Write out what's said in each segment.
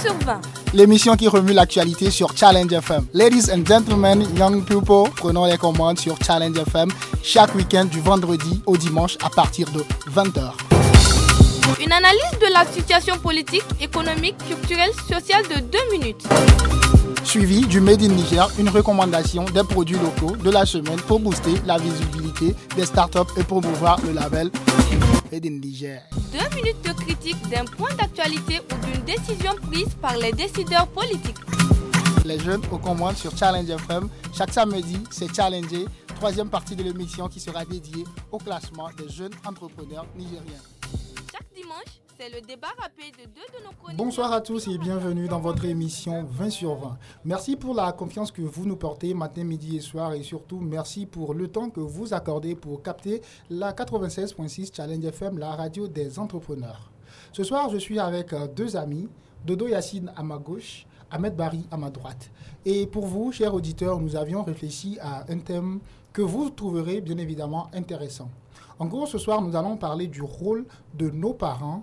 sur 20. L'émission qui remue l'actualité sur Challenge FM. Ladies and gentlemen, young people, prenons les commandes sur Challenge FM chaque week-end du vendredi au dimanche à partir de 20h. Une analyse de la situation politique, économique, culturelle, sociale de 2 minutes. Suivi du Made in Niger, une recommandation des produits locaux de la semaine pour booster la visibilité des startups et promouvoir le label Made in Niger. Deux minutes de critique d'un point d'actualité ou d'une décision prise par les décideurs politiques. Les jeunes aux commandes sur Challenge FM. Chaque samedi, c'est Challenger, troisième partie de l'émission qui sera dédiée au classement des jeunes entrepreneurs nigériens. Chaque dimanche, c'est le débat rapide de deux de nos chroniques. Bonsoir à tous et bienvenue dans votre émission 20 sur 20. Merci pour la confiance que vous nous portez matin, midi et soir et surtout merci pour le temps que vous accordez pour capter la 96.6 Challenge FM, la radio des entrepreneurs. Ce soir, je suis avec euh, deux amis, Dodo Yassine à ma gauche, Ahmed Barry à ma droite. Et pour vous, chers auditeurs, nous avions réfléchi à un thème que vous trouverez bien évidemment intéressant. En gros, ce soir, nous allons parler du rôle de nos parents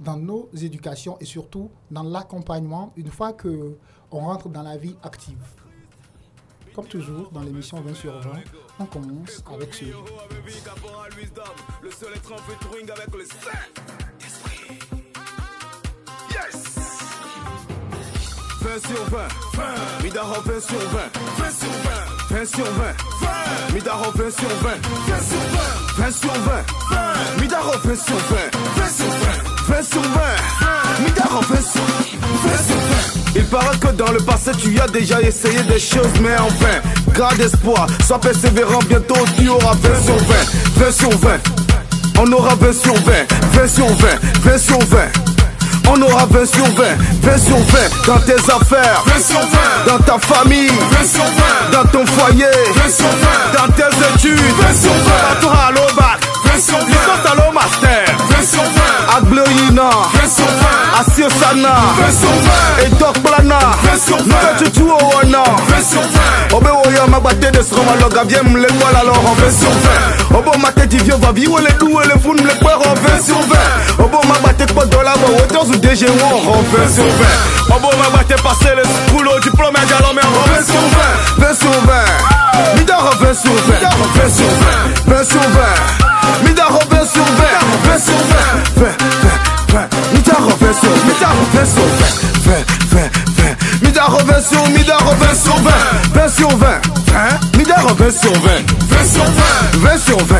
dans nos éducations et surtout dans l'accompagnement une fois que on rentre dans la vie active. Comme toujours, dans l'émission 20 sur 20, on commence avec ce. Le seul être en featuring avec le Saint-Esprit. Yes! 20 sur 20, 20. Midaro 20 sur 20, 20 sur 20, 20 sur 20, 20. Midaro 20 sur 20, 20 sur 20, 20 sur 20, 20. Midaro 20 sur 20, 20 sur 20, 20 sur 20. Midaro 20 sur 20 sur 20. Il paraît que dans le passé tu as déjà essayé des choses mais en vain Garde espoir, sois persévérant, bientôt tu auras 20 sur 20 20 sur 20 On aura 20 sur 20 20 sur 20 20 sur 20 on aura 20 sur 20, 20 sur 20 dans tes affaires, 20 sur 20 dans ta famille, 20 sur 20 dans ton foyer, 20 sur 20 dans tes études, 20 sur 20 Retour à l'eau bac, 20 sur 20 Licence à master, 20 sur 20 Agbleuina, 20 sur 20 Assio Sana, 20 sur 20 Et Doc Plana, 20 sur 20 Nuka Chuchu Owana, 20 sur 20 Obe Oya Magbate de Sroma Loga Bien Mle Kuala alors en 20 sur 20 Obo Mate Divio Va Viwe Le Douwe Le Foun Le Kwero en 20 sur 20 Obo Magbate Kwa Dola Wa Waters ou DG War en 20 sur 20 Obo Magbate Passé le et galon Mais en 20 sur 20 20 sur 20 Midaro 20 sur 20 20 sur 20 20 sur 20 Midaro 20 sur 20 20 sur 20 20 20 20 Midaro 20 sur Midaro 20 sur 20 20 20 20 Midaro 20 sur Midaro 20 sur 20 20 sur 20 20 Midaro 20 sur 20 20 sur 20 20 sur 20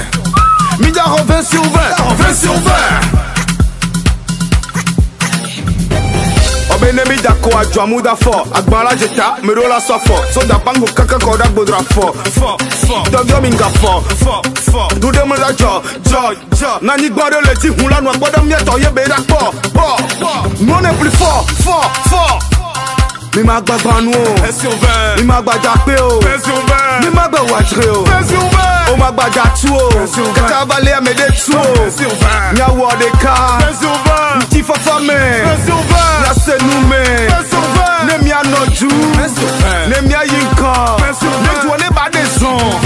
Midaro 20 sur 20 20 sur 20 mi dako adzɔ mu da fɔ agbala dzeta mi ɖo la sɔ So da pango kaka kɔ ɖa fo. Fɔ fɔ fɔ dɔdɔ mi nga fɔ fɔ fɔ ɖuɖe mi jo jo jo. Dzɔ nanyigba ɖe le dzi hun la nua gbɔ ɖe ye be ra kpɔ kpɔ kpɔ ne pli fo fo fo. Mi ma gba gbanu o Mi ma gba jape o Mi ma gba wajre o O ma gba jatu o Kaka vale amede tu o Mi awo de ka Mi ti fafa me Mi ase nu me Ne mi anoju Ne mi ayi nkan Ne juwo ne ba de zon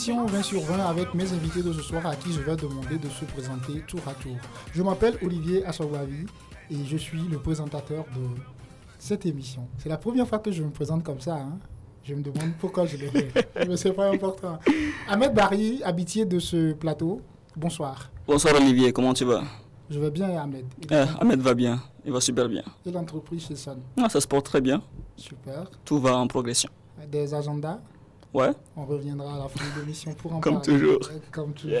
L'émission 20 sur 20 avec mes invités de ce soir à qui je vais demander de se présenter tour à tour. Je m'appelle Olivier Assawavi et je suis le présentateur de cette émission. C'est la première fois que je me présente comme ça. hein. Je me demande pourquoi je le fais. Mais c'est pas important. Ahmed Barry, habitué de ce plateau, bonsoir. Bonsoir Olivier, comment tu vas? Je vais bien, Ahmed? Eh, Ahmed va bien, il va super bien. et l'entreprise chez Sun? Ah, ça se porte très bien, Super. tout va en progression. Des agendas? Ouais, On reviendra à la fin de l'émission pour en Comme parler. toujours. Comme toujours.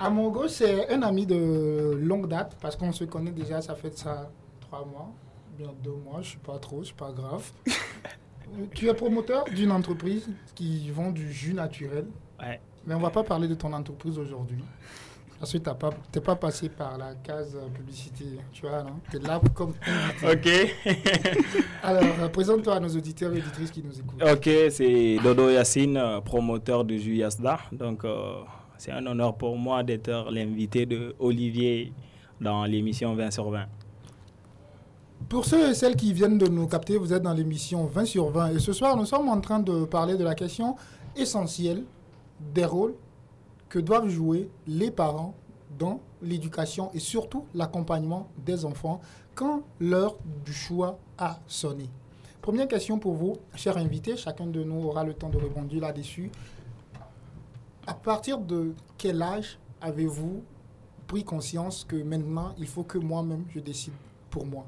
À mon gauche, c'est un ami de longue date parce qu'on se connaît déjà, ça fait ça trois mois. Bien deux mois, je suis pas trop, c'est pas grave. Euh, tu es promoteur d'une entreprise qui vend du jus naturel. Ouais. Mais on va pas parler de ton entreprise aujourd'hui. Que tu n'es pas, passé par la case euh, publicité, tu vois, non? Tu es là comme. Ok. Alors, euh, présente-toi à nos auditeurs et auditrices qui nous écoutent. Ok, c'est Dodo Yassine, euh, promoteur de jus Yasda. Donc, c'est un honneur pour moi d'être l'invité de Olivier dans l'émission 20 sur 20. Pour ceux et celles qui viennent de nous capter, vous êtes dans l'émission 20 sur 20. Et ce soir, nous sommes en train de parler de la question essentielle des rôles que doivent jouer les parents dans l'éducation et surtout l'accompagnement des enfants quand l'heure du choix a sonné. Première question pour vous, chers invités, chacun de nous aura le temps de répondre là-dessus. À partir de quel âge avez-vous pris conscience que maintenant, il faut que moi-même, je décide pour moi?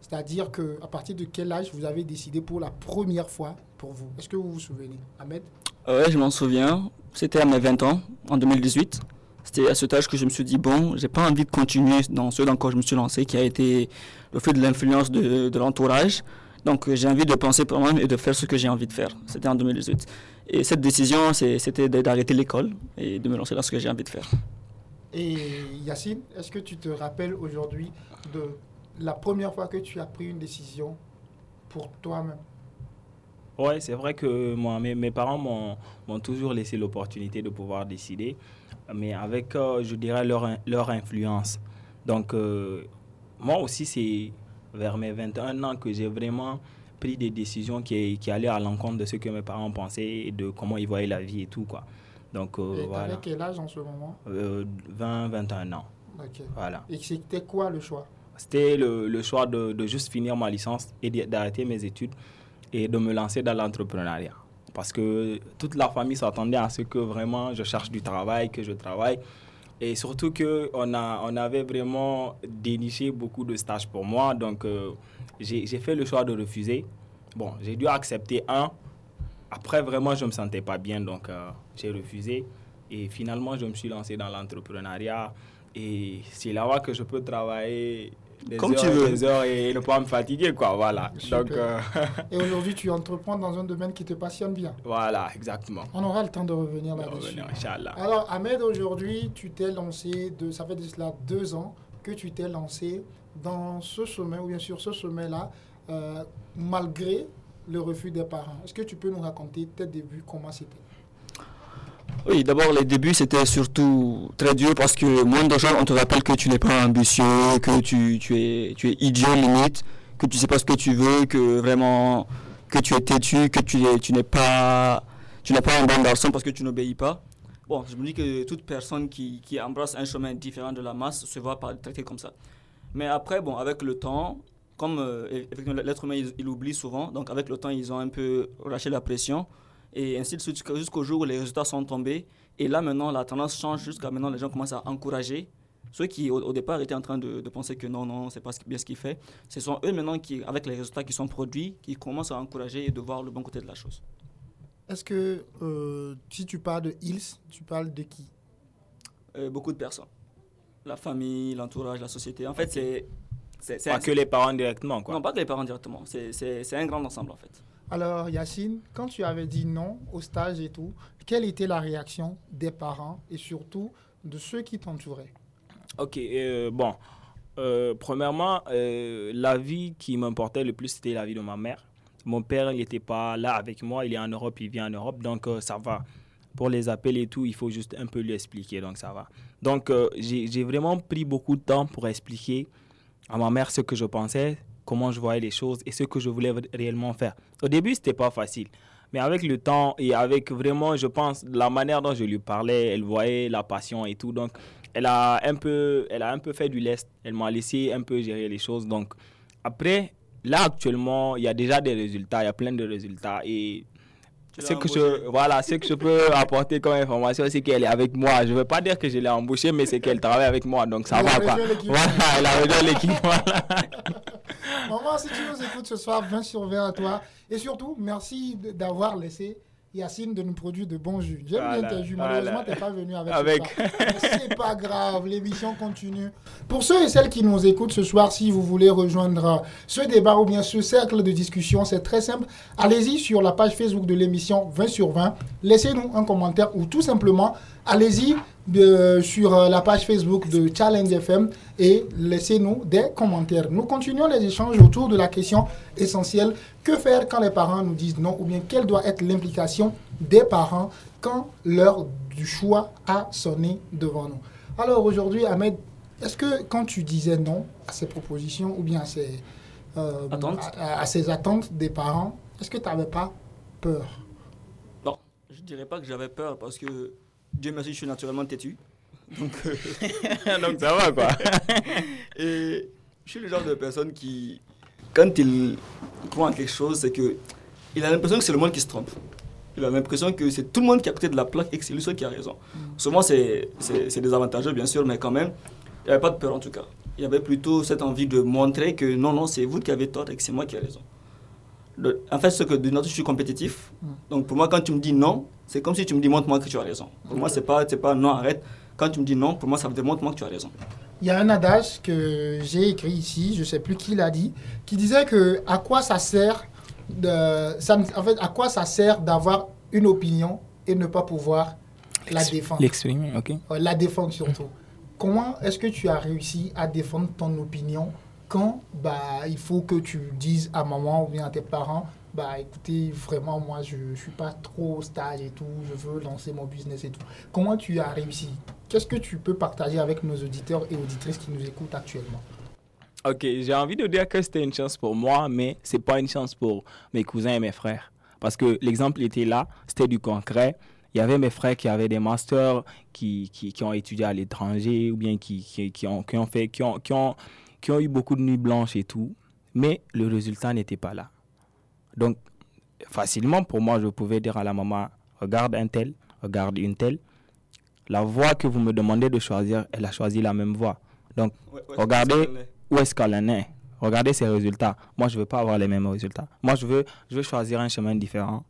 C'est-à-dire qu'à partir de quel âge vous avez décidé pour la première fois pour vous? Est-ce que vous vous souvenez? Ahmed? Oui, je m'en souviens. C'était à mes 20 ans, en 2018. C'était à cet âge que je me suis dit, bon, j'ai pas envie de continuer dans ce dans quoi je me suis lancé, qui a été le fait de l'influence de, de l'entourage. Donc j'ai envie de penser pour moi et de faire ce que j'ai envie de faire. C'était en 2018. Et cette décision, c'était d'arrêter l'école et de me lancer dans ce que j'ai envie de faire. Et Yacine, est-ce que tu te rappelles aujourd'hui de la première fois que tu as pris une décision pour toi-même? Oui, c'est vrai que moi, mes, mes parents m'ont toujours laissé l'opportunité de pouvoir décider, mais avec, euh, je dirais, leur, leur influence. Donc, euh, moi aussi, c'est vers mes 21 ans que j'ai vraiment pris des décisions qui, qui allaient à l'encontre de ce que mes parents pensaient et de comment ils voyaient la vie et tout. Quoi. Donc, euh, et voilà. quel âge en ce moment? 20, euh, 21 ans. Ok. Voilà. Et c'était quoi le choix? C'était le, le, choix de, de, juste finir ma licence et d'arrêter mes études et de me lancer dans l'entrepreneuriat. Parce que toute la famille s'attendait à ce que vraiment je cherche du travail, que je travaille. Et surtout qu'on on avait vraiment déniché beaucoup de stages pour moi. Donc, euh, j'ai fait le choix de refuser. Bon, j'ai dû accepter un. Après, vraiment, je ne me sentais pas bien. Donc, euh, j'ai refusé. Et finalement, je me suis lancé dans l'entrepreneuriat. Et c'est là-bas que je peux travailler des Comme heures, tu veux. des heures et ne pas me fatiguer, quoi. Voilà. Super. Donc, euh, Et aujourd'hui, tu entreprends dans un domaine qui te passionne bien. voilà, exactement. On aura le temps de revenir là-dessus. Alors, Ahmed, aujourd'hui, tu t'es lancé, de, ça fait de cela deux ans que tu t'es lancé dans ce sommet, ou bien sûr ce sommet-là, euh, malgré le refus des parents. Est-ce que tu peux nous raconter tes débuts, comment c'était? Oui, d'abord, les débuts, c'était surtout très dur parce que moins de gens, on te rappelle que tu n'es pas ambitieux, que tu, tu, es, tu es idiot limite, que tu sais pas ce que tu veux, que vraiment, que tu es têtu, que tu tu n'es pas, tu n'es pas un bon garçon parce que tu n'obéis pas. Bon, je me dis que toute personne qui, qui embrasse un chemin différent de la masse se voit pas traiter comme ça. Mais après, bon, avec le temps, comme euh, l'être humain, il, il oublie souvent, donc avec le temps, ils ont un peu relâché la pression et ainsi de suite jusqu'au jour où les résultats sont tombés. Et là, maintenant, la tendance change jusqu'à maintenant, les gens commencent à encourager. Ceux qui, au, au départ, étaient en train de, de penser que non, non, c'est pas ce- bien ce qu'ils fait, ce sont eux maintenant qui, avec les résultats qui sont produits, qui commencent à encourager et de voir le bon côté de la chose. Est-ce que euh, si tu parles de Hills, tu parles de qui? Euh, beaucoup de personnes. La famille, l'entourage, la société. En fait, c'est. Pas un- que les parents directement, quoi. Non, pas que les parents directement. C'est- C'est c'est un grand ensemble, en fait. Alors, Yacine, quand tu avais dit non au stage et tout, quelle était la réaction des parents et surtout de ceux qui t'entouraient? Ok, euh, bon. Euh, premièrement, euh, la vie qui m'importait le plus, c'était la vie de ma mère. Mon père, n'était pas là avec moi, il est en Europe, il vit en Europe, donc ça va. Pour les appels et tout, il faut juste un peu lui expliquer, donc ça va. Donc, j'ai vraiment pris beaucoup de temps pour expliquer à ma mère ce que je pensais, comment je voyais les choses et ce que je voulais réellement faire. Au début, c'était pas facile. Mais avec le temps et avec vraiment, je pense, la manière dont je lui parlais, elle voyait la passion et tout. Donc, elle a un peu, elle a un peu fait du lest. Elle m'a laissé un peu gérer les choses. Donc, après, là, actuellement, il y a déjà des résultats. Il y a plein de résultats. Et ce que, je, voilà, ce que je peux apporter comme information, c'est qu'elle est avec moi. Je ne veux pas dire que je l'ai embauchée, mais c'est qu'elle travaille avec moi. Donc, ça Elle va, quoi. Voilà, elle a rejoint l'équipe. Voilà. Maman, si tu nous écoutes ce soir, 20 sur 20 à toi. Et surtout, merci d'avoir laissé Yacine de nous produire de bons jus. J'aime bien Voilà, tes jus. voilà. Malheureusement, tu n'es pas venu avec, Avec. C'est pas grave, l'émission continue. Pour ceux et celles qui nous écoutent ce soir, si vous voulez rejoindre ce débat ou bien ce cercle de discussion, c'est très simple. Allez-y sur la page Facebook de l'émission 20 sur 20. Laissez-nous un commentaire ou tout simplement, allez-y de- sur euh, la page Facebook de Challenge FM et laissez-nous des commentaires. Nous continuons les échanges autour de la question essentielle que faire quand les parents nous disent non ou bien quelle doit être l'implication des parents quand l'heure du choix a sonné devant nous. Alors aujourd'hui, Ahmed, est-ce que quand tu disais non à ces propositions ou bien à ces, euh, Attentes. à- à ces attentes des parents, est-ce que tu n'avais pas peur? Non, je dirais pas que j'avais peur parce que Dieu merci, je suis naturellement têtu. Donc, euh, Donc ça va quoi. et je suis le genre de personne qui, quand il croit en quelque chose, c'est que il a l'impression que c'est le monde qui se trompe. Il a l'impression que c'est tout le monde qui à côté de la plaque et que c'est lui seul qui a raison. Souvent, c'est désavantageux, bien sûr, mais quand même, il n'y avait pas de peur en tout cas. Il y avait plutôt cette envie de montrer que non, non, c'est vous qui avez tort et que c'est moi qui ai raison. Le- en fait, c'est que de notre je suis compétitif. Donc pour moi, quand tu me dis non, c'est comme si tu me dis montre-moi que tu as raison. Pour moi, c'est pas, c'est pas non, arrête. Quand tu me dis non, pour moi, ça veut dire montre-moi que tu as raison. Il y a un adage que j'ai écrit ici, je ne sais plus qui l'a dit, qui disait que à quoi ça sert de, ça, ne- en fait, à quoi ça sert d'avoir une opinion et ne pas pouvoir la défendre? L'exprimer, ok. Ouais, la défendre surtout. Comment est-ce que tu as réussi à défendre ton opinion quand bah, il faut que tu dises à maman ou bien à tes parents bah écoutez, vraiment, moi, je ne suis pas trop stage et tout, je veux lancer mon business et tout. Comment tu as réussi? Qu'est-ce que tu peux partager avec nos auditeurs et auditrices qui nous écoutent actuellement? Ok, j'ai envie de dire que c'était une chance pour moi, mais c'est pas une chance pour mes cousins et mes frères. Parce que l'exemple était là, c'était du concret. Il y avait mes frères qui avaient des masters, qui, ont étudié à l'étranger, ou bien qui, ont, fait, qui ont eu beaucoup de nuits blanches et tout. Mais le résultat n'était pas là. Donc, facilement, pour moi, je pouvais dire à la maman, regarde un tel, regarde une telle. La voie que vous me demandez de choisir, elle a choisi la même voie. Donc, Regardez. où est-ce qu'elle en est Regardez ses résultats. Moi, je ne veux pas avoir les mêmes résultats. Moi, je veux, je veux choisir un chemin différent.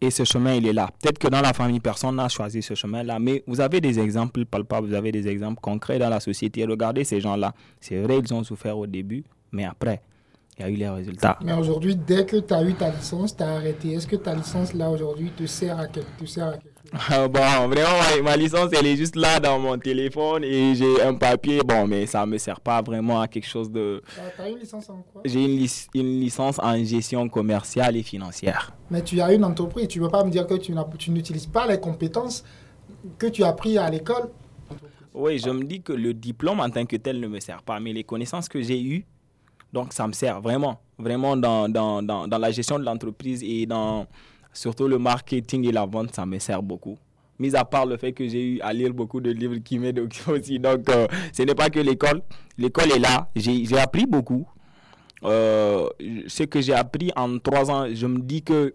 Et ce chemin, il est là. Peut-être que dans la famille, personne n'a choisi ce chemin-là, mais vous avez des exemples palpables, vous avez des exemples concrets dans la société. Regardez ces gens-là. C'est vrai, ils ont souffert au début, mais après, il y a eu les résultats. Mais aujourd'hui, dès que tu as eu ta licence, tu as arrêté. Est-ce que ta licence, là, aujourd'hui, te sert à quelque, te sert à quelque chose? Ah, bon, vraiment, ma, ma licence, elle est juste là dans mon téléphone et j'ai un papier. Bon, mais ça ne me sert pas vraiment à quelque chose de... Tu as une licence en quoi? J'ai une, lic- une licence en gestion commerciale et financière. Mais tu as une entreprise. Tu ne peux pas me dire que tu n'utilises pas les compétences que tu as appris à l'école? Oui, je me dis que le diplôme en tant que tel ne me sert pas, mais les connaissances que j'ai eues, donc ça me sert vraiment, vraiment dans, dans, dans, la gestion de l'entreprise et dans surtout le marketing et la vente, ça me sert beaucoup. Mis à part le fait que j'ai eu à lire beaucoup de livres qui m'aident aussi. Donc, euh, ce n'est pas que l'école. L'école est là. J'ai j'ai appris beaucoup. Euh, ce que j'ai appris en trois ans, je me dis que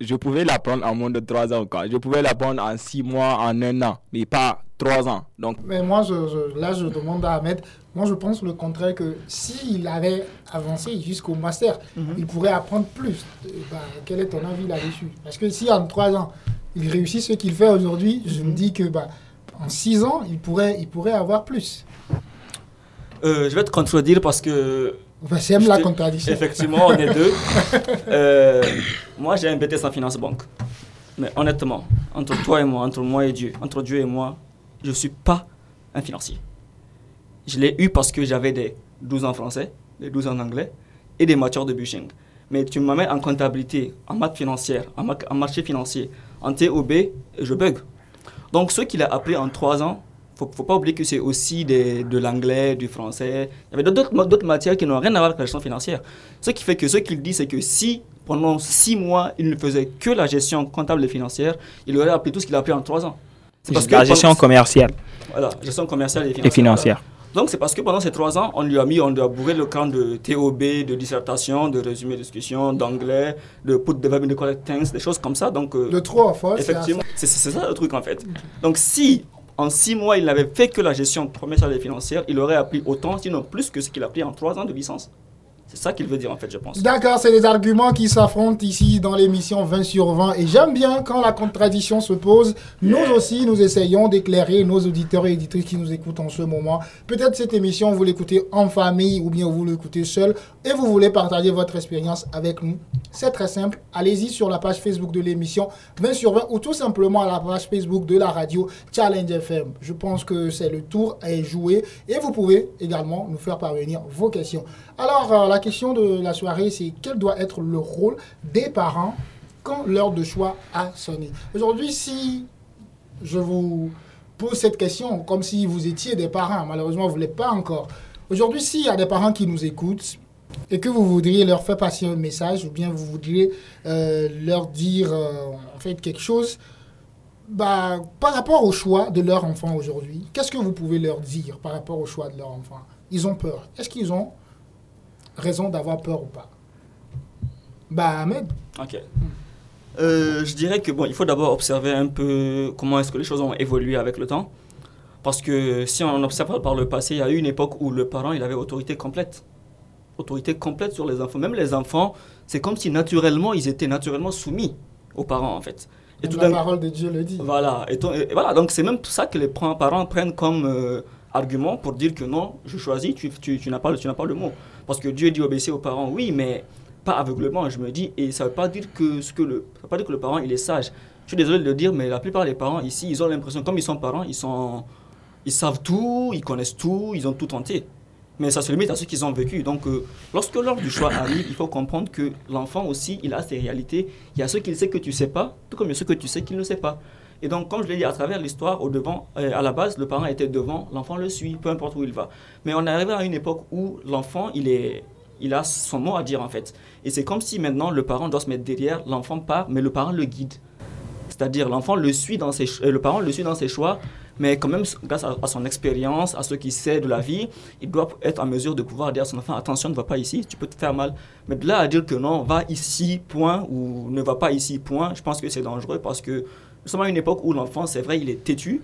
je pouvais l'apprendre en moins de trois ans. Quoi. Je pouvais l'apprendre en six mois, en un an, mais pas trois ans. Donc, Mais moi, je, je- là, je demande à Ahmed. Moi, je pense le contraire que s'il avait avancé jusqu'au master, il pourrait apprendre plus. Bah, quel est ton avis là-dessus? Parce que si en trois ans, il réussit ce qu'il fait aujourd'hui, je me dis que bah, en six ans, il pourrait, il pourrait avoir plus. Euh, je vais te contredire parce que Bah, J'aime la contradiction. Effectivement, on est deux. Euh, moi, j'ai un BTS en finance banque. Mais honnêtement, entre toi et moi, entre moi et Dieu, entre Dieu et moi, je ne suis pas un financier. Je l'ai eu parce que j'avais des 12 en français, des 12 en anglais et des matières de bushing. Mais tu me mets en comptabilité, en maths financière, en, ma- en marché financier, en TOB, je bug. Donc, ce qu'il a appris en 3 ans, il ne faut pas oublier que c'est aussi de l'anglais, du français. Il y avait d'autres matières qui n'ont rien à voir avec la gestion financière. Ce qui fait que ce qu'il dit, c'est que si pendant 6 mois, il ne faisait que la gestion comptable et financière, il aurait appris tout ce qu'il a appris en 3 ans. C'est la gestion pendant- commerciale voilà, gestion commerciale et financière. et financière. Donc c'est parce que pendant ces trois ans, on lui a mis, on lui a bourré le camp de TOB, de dissertation, de résumé de discussion, d'anglais, de put development, de correct things, des choses comme ça. Donc euh, De trop c'est effectivement, c'est c'est ça le truc en fait. Donc si en six mois il n'avait fait que la gestion commerciale et financière, il aurait appris autant, sinon plus que ce qu'il a appris en trois ans de licence. C'est ça qu'il veut dire en fait, je pense. D'accord, c'est des arguments qui s'affrontent ici dans l'émission 20 sur 20. Et j'aime bien quand la contradiction se pose. Nous aussi, nous essayons d'éclairer nos auditeurs et éditrices qui nous écoutent en ce moment. Peut-être cette émission, vous l'écoutez en famille ou bien vous l'écoutez seul et vous voulez partager votre expérience avec nous. C'est très simple. Allez-y sur la page Facebook de l'émission 20 sur 20 ou tout simplement à la page Facebook de la radio Challenge FM. Je pense que c'est le tour à jouer et vous pouvez également nous faire parvenir vos questions. Alors, euh, la question de la soirée, c'est quel doit être le rôle des parents quand l'heure de choix a sonné Aujourd'hui, si je vous pose cette question comme si vous étiez des parents, malheureusement, vous ne l'êtes pas encore. Aujourd'hui, s'il y a des parents qui nous écoutent et que vous voudriez leur faire passer un message ou bien vous voudriez euh, leur dire euh, en fait quelque chose bah, par rapport au choix de leur enfant aujourd'hui, qu'est-ce que vous pouvez leur dire par rapport au choix de leur enfant? Ils ont peur. Est-ce qu'ils ont raison d'avoir peur ou pas Bah, Ahmed Ok. Euh, je dirais que bon, il faut d'abord observer un peu comment est-ce que les choses ont évolué avec le temps. Parce que si on observe par le passé, il y a eu une époque où le parent il avait autorité complète. Autorité complète sur les enfants. Même les enfants, c'est comme si naturellement, ils étaient naturellement soumis aux parents en fait. Et tout la parole de Dieu le dit. Voilà. Et, voilà. Donc c'est même ça que les parents prennent comme euh, argument pour dire que non, je choisis, tu, tu, tu n'as pas, pas le mot. Parce que Dieu dit obéir aux parents, oui, mais pas aveuglement, je me dis. Et ça ne veut pas dire que, ce que le, ça veut pas dire que le parent il est sage. Je suis désolé de le dire, mais la plupart des parents ici, ils ont l'impression, comme ils sont parents, ils, sont, ils savent tout, ils connaissent tout, ils ont tout tenté. Mais ça se limite à ce qu'ils ont vécu. Donc, euh, lorsque l'heure du choix arrive, il faut comprendre que l'enfant aussi, il a ses réalités. Il y a ce qu'il sait que tu ne sais pas, tout comme il y a ce que tu sais qu'il ne sait pas. Et donc, comme je l'ai dit, à travers l'histoire, au devant, euh, à la base, le parent était devant, l'enfant le suit, peu importe où il va. Mais on est à une époque où l'enfant, il a son mot à dire en fait. Et c'est comme si maintenant le parent doit se mettre derrière, l'enfant part, mais le parent le guide. C'est-à-dire l'enfant le suit dans ses, euh, le parent le suit dans ses choix, mais quand même, grâce à, son expérience, à ce qu'il sait de la vie, il doit être en mesure de pouvoir dire à son enfant, attention, ne va pas ici, tu peux te faire mal. Mais de là à dire que non, va ici, point, ou ne va pas ici, point, je pense que c'est dangereux parce que nous sommes à une époque où l'enfant, c'est vrai, il est têtu,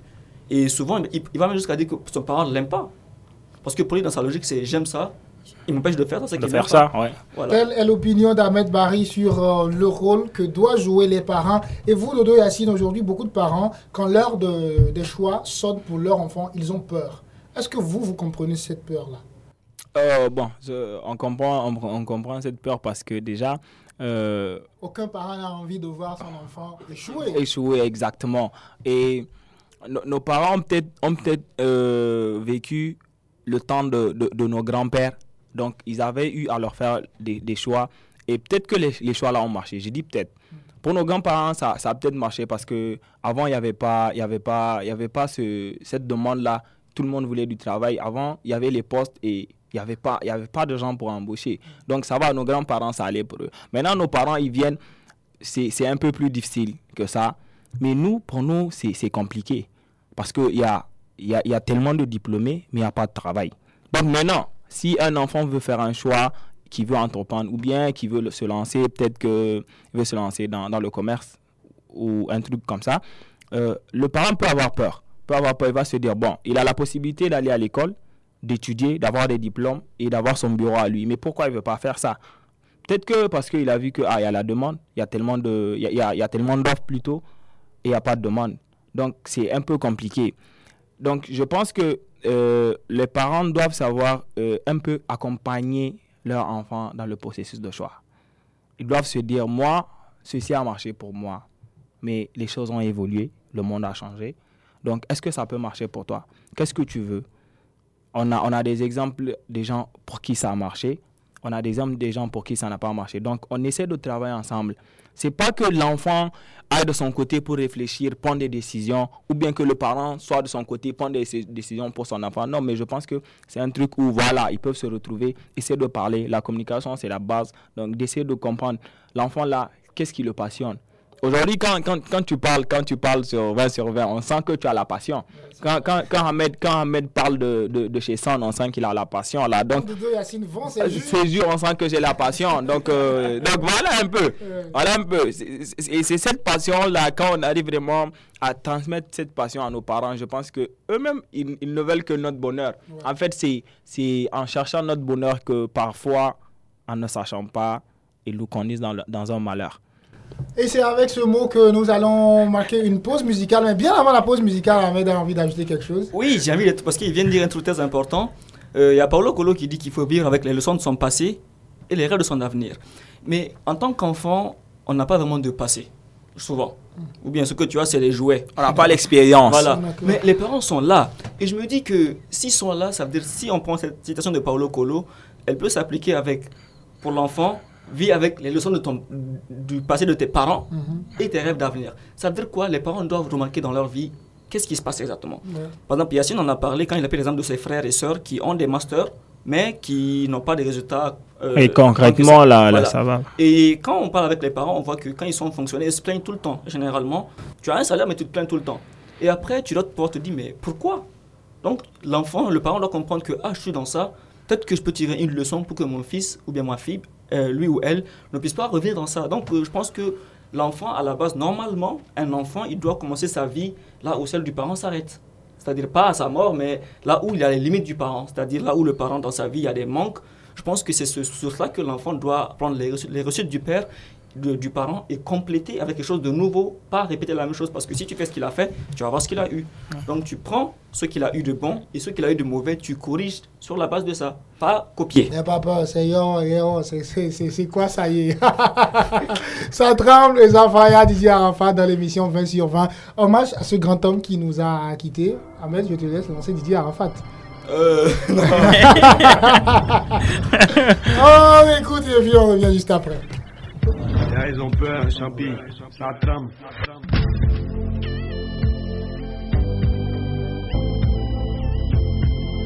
et souvent, il, va même jusqu'à dire que son parent ne l'aime pas. Parce que pour lui, dans sa logique, c'est j'aime ça, il m'empêche de faire ça, De faire ça, ouais. Telle est l'opinion d'Ahmed Barry sur euh, le rôle que doivent jouer les parents? Et vous, Dodo Yassine, aujourd'hui, beaucoup de parents, quand l'heure de, des choix sonne pour leur enfant, ils ont peur. Est-ce que vous, vous comprenez cette peur-là? Euh, Bon, on, comprend, on, comprend cette peur parce que déjà... Euh, Aucun parent n'a envie de voir son enfant échouer. Échouer, exactement. Et nos parents ont peut-être peut, -être, vécu le temps de, de, de nos grands-pères donc, ils avaient eu à leur faire des, choix. Et peut-être que les, choix-là ont marché. J'ai dit peut-être. Pour nos grands-parents, ça, ça, a peut-être marché parce qu'avant, il n'y avait pas, il y avait pas, il y avait pas ce, cette demande-là. Tout le monde voulait du travail. Avant, il y avait les postes et il n'y avait, pas, de gens pour embaucher. Donc, ça va, nos grands-parents, ça allait pour eux. Maintenant, nos parents, ils viennent, c'est un peu plus difficile que ça. Mais nous, pour nous, c'est compliqué. Parce qu'il y a, y, a, y a tellement de diplômés, mais il n'y a pas de travail. Donc maintenant, si un enfant veut faire un choix, qui veut entreprendre ou bien qui veut se lancer, peut-être qu'il veut se lancer dans, dans, le commerce ou un truc comme ça, euh, le parent peut avoir peur. Peut avoir peur, il va se dire, bon, il a la possibilité d'aller à l'école, d'étudier, d'avoir des diplômes et d'avoir son bureau à lui. Mais pourquoi il ne veut pas faire ça? Peut-être que parce qu'il a vu qu'il ah, y a la demande, il y a tellement d'offres plutôt, et il n'y a pas de demande. Donc c'est un peu compliqué. Donc je pense que euh, les parents doivent savoir euh, un peu accompagner leur enfant dans le processus de choix. Ils doivent se dire, moi, ceci a marché pour moi, mais les choses ont évolué, le monde a changé. Donc, est-ce que ça peut marcher pour toi? Qu'est-ce que tu veux? On a, on a des exemples des gens pour qui ça a marché. On a des exemples des gens pour qui ça n'a pas marché. Donc, on essaie de travailler ensemble. C'est pas que l'enfant aille de son côté pour réfléchir, prendre des décisions, ou bien que le parent soit de son côté, prendre des décisions pour son enfant. Non, mais je pense que c'est un truc où, voilà, ils peuvent se retrouver, essayer de parler. La communication, c'est la base. Donc, d'essayer de comprendre l'enfant là, qu'est-ce qui le passionne? Aujourd'hui, quand, quand, quand, tu parles, quand tu parles sur 20 sur 20, on sent que tu as la passion. Quand, quand, quand, Ahmed, quand Ahmed parle de, de, de chez Son, on sent qu'il a la passion. Là. Donc, c'est jure, on sent que j'ai la passion. Donc, euh, donc voilà un peu. Voilà un peu. Et c'est cette passion-là, quand on arrive vraiment à transmettre cette passion à nos parents, je pense que eux-mêmes, ils, ils, ne veulent que notre bonheur. En fait, c'est en cherchant notre bonheur que parfois en ne sachant pas, ils nous conduisent dans, le- dans un malheur. Et c'est avec ce mot que nous allons marquer une pause musicale. Mais bien avant la pause musicale, Ahmed a envie d'ajouter quelque chose. Oui, j'ai envie d'être parce qu'il vient de dire un truc très important. Euh, Il y a Paulo Colo qui dit qu'il faut vivre avec les leçons de son passé et les rêves de son avenir. Mais en tant qu'enfant, on n'a pas vraiment de passé, souvent. Ou bien ce que tu as, c'est les jouets. On n'a pas l'expérience. Voilà. Mais les parents sont là. Et je me dis que s'ils sont là, ça veut dire si on prend cette citation de Paulo Colo, elle peut s'appliquer avec, pour l'enfant, vis avec les leçons de ton, du passé de tes parents Mhm. et tes rêves d'avenir. Ça veut dire quoi? Les parents doivent remarquer dans leur vie qu'est-ce qui se passe exactement? Ouais. Par exemple, Yacine en a parlé quand il a pris l'exemple de ses frères et sœurs qui ont des masters, mais qui n'ont pas de résultats. euh, Et concrètement, ça. là, là, ça va. Et quand on parle avec les parents, on voit que quand ils sont fonctionnaires, ils se plaignent tout le temps. Généralement, tu as un salaire, mais tu te plains tout le temps. Et après, tu dois pouvoir te dire, mais pourquoi? Donc, l'enfant, le parent doit comprendre que, ah, je suis dans ça, peut-être que je peux tirer une leçon pour que mon fils ou bien ma fille, euh, lui ou elle, ne puisse pas revenir dans ça. Donc, euh, je pense que l'enfant, à la base, normalement, un enfant, il doit commencer sa vie là où celle du parent s'arrête. C'est-à-dire pas à sa mort, mais là où il y a les limites du parent. C'est-à-dire là où le parent, dans sa vie, il y a des manques. Je pense que c'est ce- sur cela que l'enfant doit prendre les les reçus du père, de- du parent, et compléter avec quelque chose de nouveau, pas répéter la même chose. Parce que si tu fais ce qu'il a fait, tu vas voir ce qu'il a eu. Donc tu prends ce qu'il a eu de bon et ce qu'il a eu de mauvais, tu corriges sur la base de ça, pas copier. N'aie pas peur, c'est yo, yo, c'est- c'est quoi ça y est Ça tremble, les enfants, il y a Didier Arafat dans l'émission 20 sur 20. Hommage à ce grand homme qui nous a quittés. Ahmed, je te laisse lancer Didier Arafat. Euh, Oh, écoute, et puis on revient juste après. Là, ils ont peur, champi, ça tremble.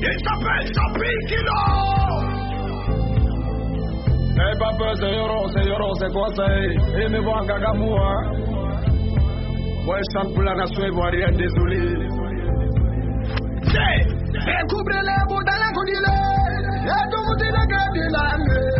Il s'appelle Champi Kilo. N'aie pas peur, c'est Yoro, c'est Yoro, c'est quoi ça Et me voir Gagamoua Moi, je chante pour la nation ivoirienne, désolé. C'est Découvrez les mots dans la condile Et tout le monde est gardé la main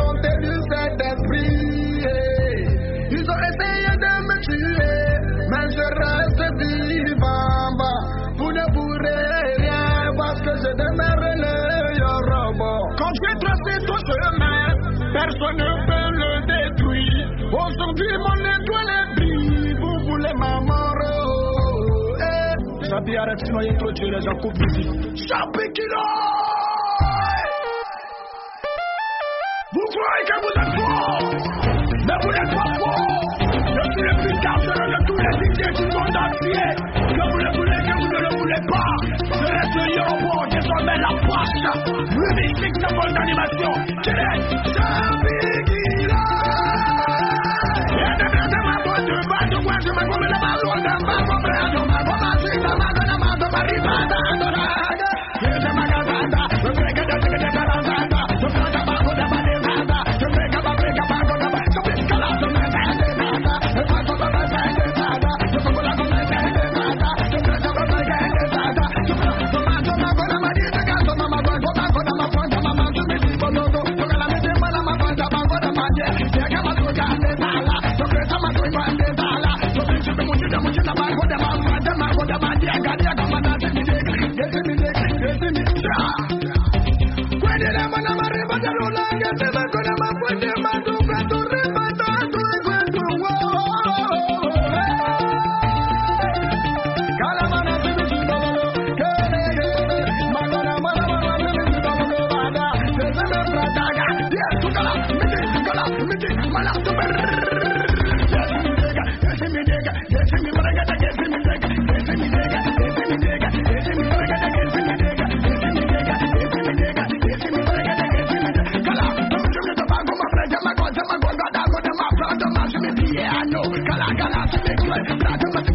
Chapi kilo! Vous croyez que vous êtes fort Mais vous n'êtes pas fort Je suis le plus dangereux de tous les idées du monde entier Que vous le voulez, que vous ne le voulez pas. Je reste le la poche animation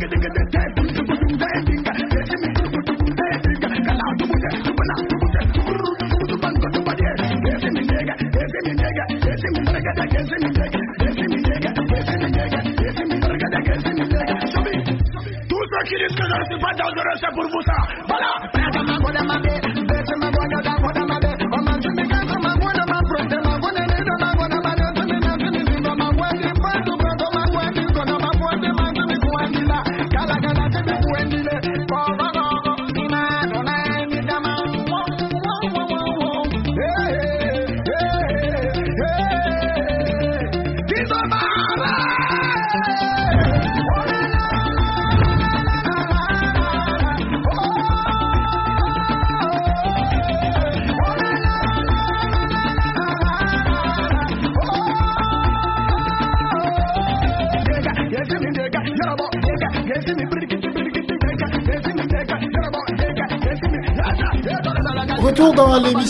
kilo Tous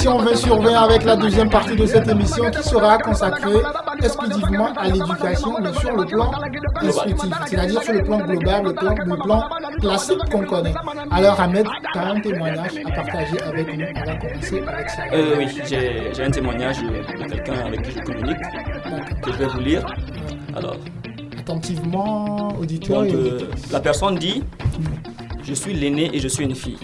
l'émission 20 sur 20 avec la deuxième partie de cette émission qui sera consacrée exclusivement à l'éducation, mais sur le plan instructif, c'est-à-dire sur le plan global, le plan, le plan classique qu'on connaît. Alors Ahmed, tu as un témoignage à partager avec nous. On va commencer avec ça. Euh, oui, j'ai un témoignage de quelqu'un avec qui je communique, que je vais vous lire. Alors, Attentivement, auditeur donc, euh, la personne dit Je suis l'aîné et je suis une fille.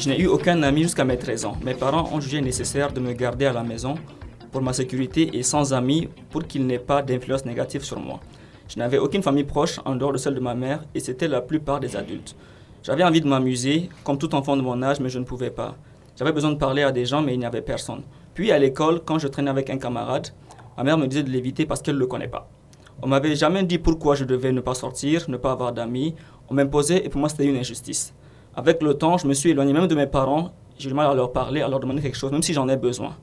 Je n'ai eu aucun ami jusqu'à mes 13 ans. Mes parents ont jugé nécessaire de me garder à la maison pour ma sécurité et sans amis pour qu'il n'ait pas d'influence négative sur moi. Je n'avais aucune famille proche en dehors de celle de ma mère et c'était la plupart des adultes. J'avais envie de m'amuser, comme tout enfant de mon âge, mais je ne pouvais pas. J'avais besoin de parler à des gens, mais il n'y avait personne. Puis à l'école, quand je traînais avec un camarade, ma mère me disait de l'éviter parce qu'elle ne le connaît pas. On m'avait jamais dit pourquoi je devais ne pas sortir, ne pas avoir d'amis. On m'imposait et pour moi c'était une injustice. Avec le temps, je me suis éloigné même de mes parents. J'ai du mal à leur parler, à leur demander quelque chose, même si j'en ai besoin.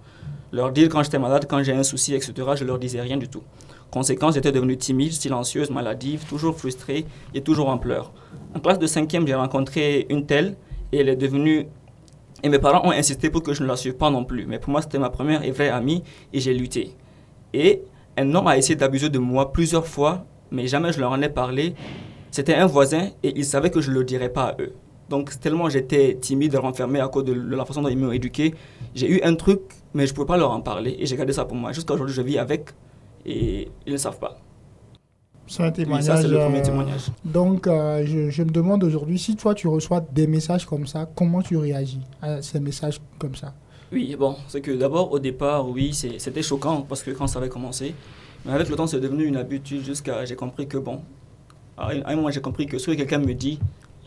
Leur dire quand j'étais malade, quand j'ai un souci, etc., je leur disais rien du tout. Conséquence, j'étais devenue timide, silencieuse, maladive, toujours frustrée et toujours en pleurs. En classe de cinquième, j'ai rencontré une telle et elle est devenue... Et mes parents ont insisté pour que je ne la suive pas non plus. Mais pour moi, c'était ma première et vraie amie et j'ai lutté. Et un homme a essayé d'abuser de moi plusieurs fois, mais jamais je leur en ai parlé. C'était un voisin et il savait que je ne le dirais pas à eux. Donc tellement j'étais timide renfermé à cause de la façon dont ils m'ont éduqué, j'ai eu un truc, mais je ne pouvais pas leur en parler et j'ai gardé ça pour moi. Jusqu'à aujourd'hui, je vis avec et ils ne savent pas. C'est un Oui, témoignage. ça, c'est le premier euh, témoignage. Donc, euh, je, je me demande aujourd'hui, si toi tu reçois des messages comme ça, comment tu réagis à ces messages comme ça? Oui, bon, c'est que d'abord, au départ, oui, c'était choquant parce que quand ça avait commencé, mais avec le temps, c'est devenu une habitude jusqu'à. J'ai compris que, bon, à un à un moment, j'ai compris que ce que quelqu'un me dit,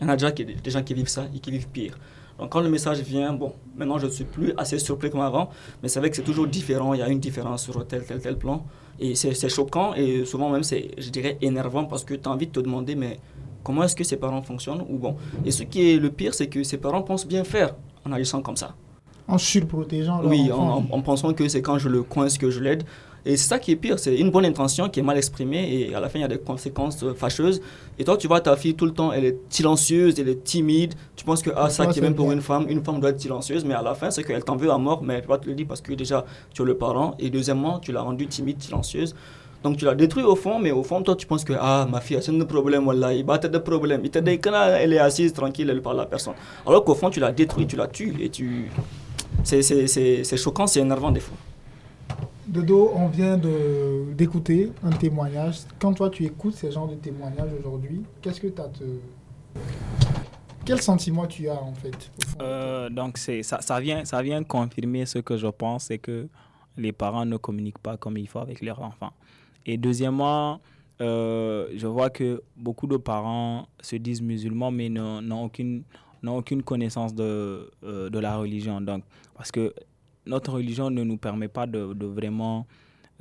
il y en a déjà qui, des gens qui vivent ça et qui vivent pire. Donc, quand le message vient, bon, maintenant, je ne suis plus assez surpris comme avant, mais c'est vrai que c'est toujours différent, il y a une différence sur tel, tel, tel plan. Et c'est choquant et souvent même, c'est, je dirais, énervant parce que tu as envie de te demander, mais comment est-ce que ses parents fonctionnent ou bon? Et ce qui est le pire, c'est que ses parents pensent bien faire en agissant comme ça. En surprotégeant leur Oui, enfant. en, en- en pensant que c'est quand je le coince que je l'aide. Et c'est ça qui est pire, c'est une bonne intention qui est mal exprimée et à la fin il y a des conséquences euh, fâcheuses. Et toi tu vois ta fille tout le temps, elle est silencieuse, elle est timide, tu penses que ah, ça qui est même pour une femme, une femme doit être silencieuse, mais à la fin c'est qu'elle t'en veut à mort, mais elle va te le dire parce que déjà tu es le parent et deuxièmement tu l'as rendue timide, silencieuse. Donc tu l'as détruit au fond, mais au fond toi tu penses que ah ma fille c'est un problème, voilà, il bat de problème. Il te dit quand elle est assise tranquille, elle parle à personne. Alors qu'au fond tu l'as détruit, tu la tues et tu... C'est choquant, c'est énervant des fois. Dodo, on vient d'écouter un témoignage. Quand toi tu écoutes ces genres de témoignages aujourd'hui, qu'est-ce que tu as te... Quel sentiment tu as en fait Euh, donc ça, ça vient ça vient confirmer ce que je pense c'est que les parents ne communiquent pas comme il faut avec leurs enfants. Et deuxièmement, euh, je vois que beaucoup de parents se disent musulmans mais n'ont aucune aucune connaissance de euh, de la religion. Donc parce que notre religion ne nous permet pas de, vraiment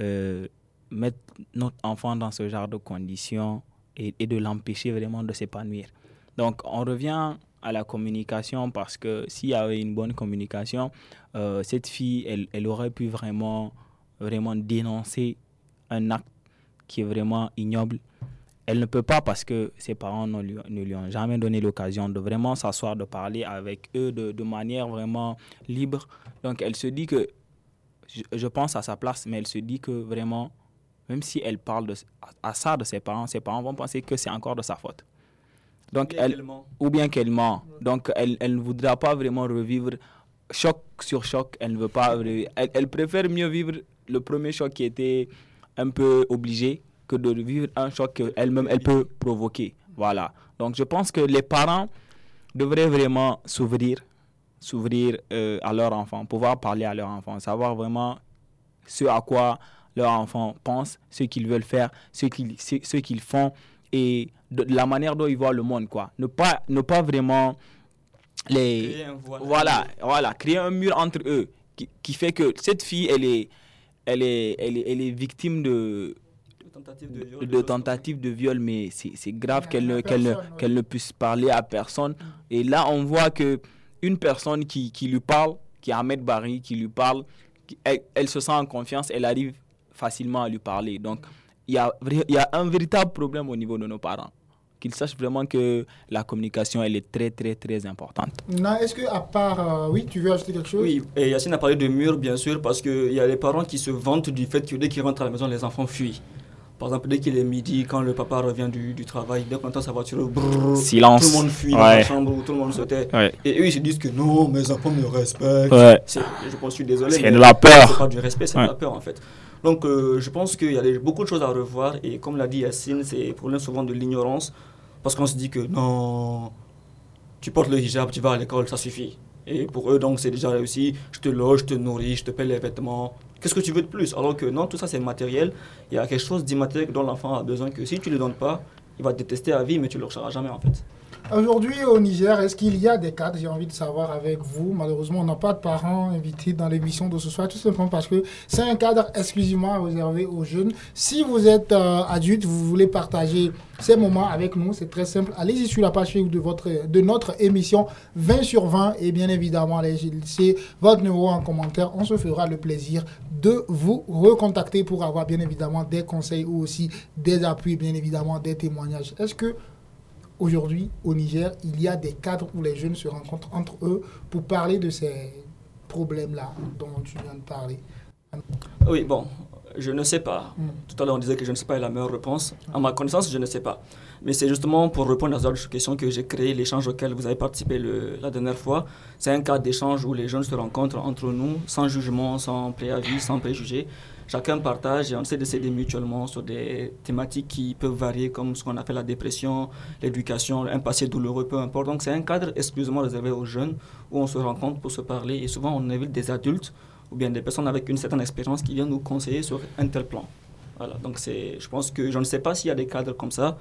euh, mettre notre enfant dans ce genre de conditions et, et de l'empêcher vraiment de s'épanouir. Donc, on revient à la communication parce que s'il y avait une bonne communication, euh, cette fille, elle, elle aurait pu vraiment, vraiment dénoncer un acte qui est vraiment ignoble. Elle ne peut pas parce que ses parents ne lui, ne lui ont jamais donné l'occasion de vraiment s'asseoir, de parler avec eux de, de manière vraiment libre. Donc, elle se dit que, je, je pense à sa place, mais elle se dit que vraiment, même si elle parle de, à, à ça de ses parents, ses parents vont penser que c'est encore de sa faute. Donc, elle, ou bien qu'elle ment. Donc, elle, elle ne voudra pas vraiment revivre choc sur choc. Elle ne veut pas. elle préfère mieux vivre le premier choc qui était un peu obligé que de vivre un choc qu'elle-même elle peut provoquer. Voilà. Donc, je pense que les parents devraient vraiment s'ouvrir, s'ouvrir euh, à leur enfant, pouvoir parler à leur enfant, savoir vraiment ce à quoi leur enfant pense, ce qu'ils veulent faire, ce qu'ils ce, ce qu'ils font et de, de la manière dont ils voient le monde quoi. Ne pas ne pas vraiment les Créer un voile. voilà, voilà, créer un mur entre eux qui, qui fait que cette fille elle est elle est elle est, elle est victime de Tentative de viol, de tentatives de viol, mais c'est c'est grave qu'elle ne, qu'elle ne, ne puisse parler à personne. Et là, on voit que une personne qui, qui lui parle, qui est Ahmed Barry, qui lui parle, elle, elle se sent en confiance, elle arrive facilement à lui parler. Donc, il y a, y a un véritable problème au niveau de nos parents. qu'ils sachent vraiment que la communication, elle est très, très, très importante. Non, est-ce que à part... euh, oui, tu veux ajouter quelque chose? Oui, et Yacine a parlé de mur, bien sûr, parce qu'il y a les parents qui se vantent du fait que dès qu'ils rentrent à la maison, les enfants fuient. Par exemple, dès qu'il est midi, quand le papa revient du, du travail, dès qu'on entend sa voiture, brrr, Silence. tout le monde fuit dans la Ouais. chambre tout le monde se tait. Ouais. Et eux, ils se disent que non, mes enfants me respectent. Ouais. Je pense, je suis désolé. C'est de la peur. C'est pas du respect, c'est Ouais. de la peur en fait. Donc, euh, je pense qu'il y a beaucoup de choses à revoir. Et comme l'a dit Yacine, c'est problème souvent de l'ignorance. Parce qu'on se dit que non, tu portes le hijab, tu vas à l'école, ça suffit. Et pour eux, donc, c'est déjà réussi. Je te loge, je te nourris, je te paie les vêtements. Qu'est-ce que tu veux de plus? Alors que non, tout ça, c'est matériel. Il y a quelque chose d'immatériel dont l'enfant a besoin que si tu ne lui donnes pas, il va te détester à vie, mais tu ne le rechercheras jamais en fait. Aujourd'hui au Niger, est-ce qu'il y a des cadres J'ai envie de savoir avec vous? Malheureusement, on n'a pas de parents invités dans l'émission de ce soir, tout simplement parce que c'est un cadre exclusivement réservé aux jeunes. Si vous êtes euh, adulte, vous voulez partager ces moments avec nous, c'est très simple. Allez-y sur la page Facebook de, votre, de notre émission 20 sur 20 et bien évidemment, allez laisser votre numéro en commentaire. On se fera le plaisir de vous recontacter pour avoir bien évidemment des conseils ou aussi des appuis, bien évidemment des témoignages. Est-ce que aujourd'hui au Niger, il y a des cadres où les jeunes se rencontrent entre eux pour parler de ces problèmes-là dont tu viens de parler. Oui, bon, je ne sais pas. Mm. Tout à l'heure, on disait que je ne sais pas est la meilleure réponse. À ma connaissance, je ne sais pas. Mais c'est justement pour répondre à cette question que j'ai créé l'échange auquel vous avez participé le- la dernière fois. C'est un cadre d'échange où les jeunes se rencontrent entre nous, sans jugement, sans préavis, sans préjugés. Chacun partage et on essaie de s'aider mutuellement sur des thématiques qui peuvent varier, comme ce qu'on appelle la dépression, l'éducation, un passé douloureux, peu importe. Donc c'est un cadre exclusivement réservé aux jeunes où on se rencontre pour se parler et souvent on invite des adultes ou bien des personnes avec une certaine expérience qui viennent nous conseiller sur un tel plan. Voilà, donc je pense que je ne sais pas s'il y a des cadres comme ça.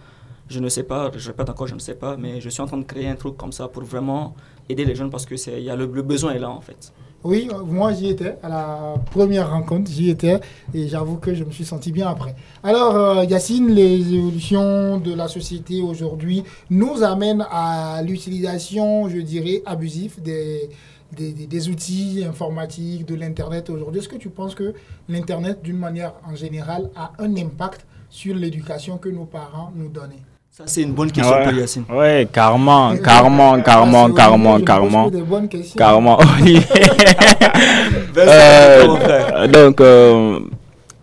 Je ne sais pas, je répète encore, je ne sais pas, mais je suis en train de créer un truc comme ça pour vraiment aider les jeunes parce que y a le, le besoin est là en fait. Oui, moi j'y étais à la première rencontre, j'y étais et j'avoue que je me suis senti bien après. Alors euh, Yacine, les évolutions de la société aujourd'hui nous amènent à l'utilisation, je dirais, abusive des, des, des- des outils informatiques, de l'Internet aujourd'hui. Est-ce que tu penses que l'Internet, d'une manière en général, a un impact sur l'éducation que nos parents nous donnaient? Ça c'est une bonne question Ouais. pour Yacine. Ouais, carrément, carrément, carrément, Ah, c'est carrément, carrément, que des bonnes questions. carrément. Vas-y, Euh, donc, euh,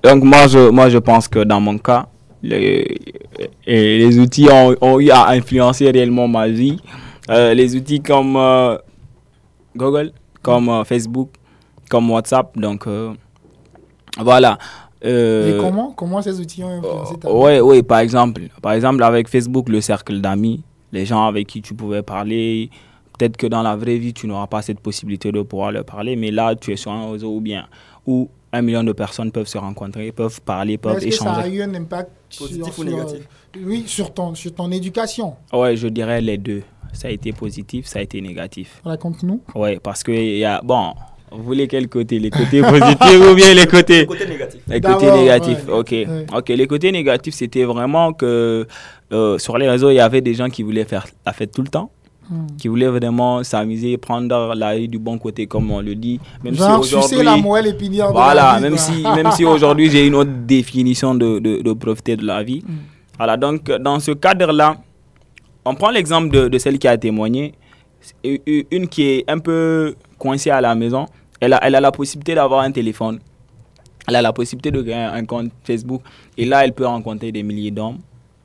donc moi, je, moi, je pense que dans mon cas, les, et les outils ont, ont eu à influencer réellement ma vie. Euh, les outils comme euh, Google, comme euh, Facebook, comme WhatsApp. Donc, euh, voilà. Euh, Et comment, comment ces outils ont influencé ta vie oui, oui, par exemple. Par exemple, avec Facebook, le cercle d'amis, les gens avec qui tu pouvais parler. Peut-être que dans la vraie vie, tu n'auras pas cette possibilité de pouvoir leur parler, mais là, tu es sur un réseau ou bien où un million de personnes peuvent se rencontrer, peuvent parler, Mais peuvent Est-ce que ça a échanger. eu un impact Positif sur, ou sur- négatif Oui, sur ton, sur ton éducation? Ouais, je dirais les deux. Ça a été positif, ça a été négatif. Raconte-nous. Ouais, parce que il y a bon, vous voulez quel côté, les côtés positifs ou bien les côtés? Côté négatif. Les D'abord, côtés négatifs, ouais. ok. Ouais. Ok, les côtés négatifs, c'était vraiment que euh, sur les réseaux, il y avait des gens qui voulaient faire la fête tout le temps, Hmm. qui voulaient vraiment s'amuser, prendre la vie du bon côté, comme on le dit. Même Genre, si sucer aujourd'hui. la moelle épinière de la Voilà, vie, même si, même si aujourd'hui j'ai une autre définition de, de, de profiter de la vie. Mm. Voilà, donc dans ce cadre-là, on prend l'exemple de, de celle qui a témoigné, une qui est un peu coincée à la maison. Elle a, elle a la possibilité d'avoir un téléphone, elle a la possibilité de créer un, compte Facebook, et là elle peut rencontrer des milliers d'hommes,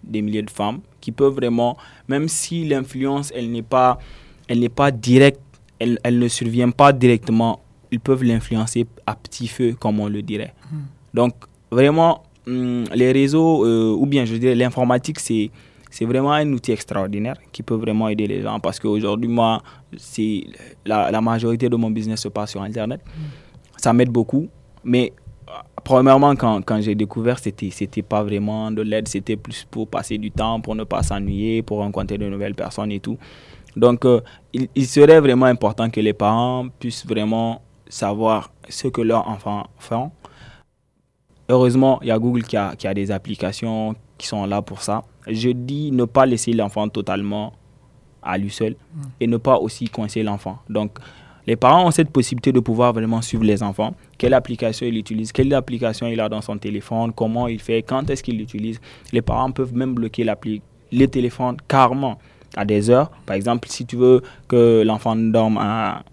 des milliers de femmes qui peuvent vraiment, même si l'influence elle n'est pas, elle n'est pas directe, elle, elle ne survient pas directement, ils peuvent l'influencer à petit feu, comme on le dirait. Donc, vraiment, hum, les réseaux, euh, ou bien je dirais l'informatique, c'est, c'est vraiment un outil extraordinaire qui peut vraiment aider les gens. Parce qu'aujourd'hui, moi, c'est, la, majorité de mon business se passe sur Internet. Ça m'aide beaucoup. Mais, euh, premièrement, quand, quand j'ai découvert, c'était, c'était pas vraiment de l'aide. C'était plus pour passer du temps, pour ne pas s'ennuyer, pour rencontrer de nouvelles personnes et tout. Donc, euh, il, il serait vraiment important que les parents puissent vraiment savoir ce que leurs enfants font. Heureusement, il y a Google qui a, qui a des applications qui sont là pour ça. Je dis ne pas laisser l'enfant totalement à lui seul et ne pas aussi coincer l'enfant. Donc, les parents ont cette possibilité de pouvoir vraiment suivre les enfants. Quelle application il utilise, quelle application il a dans son téléphone, comment il fait, quand est-ce qu'il l'utilise. Les parents peuvent même bloquer l'appli le téléphone carrément à des heures. Par exemple, si tu veux que l'enfant dorme à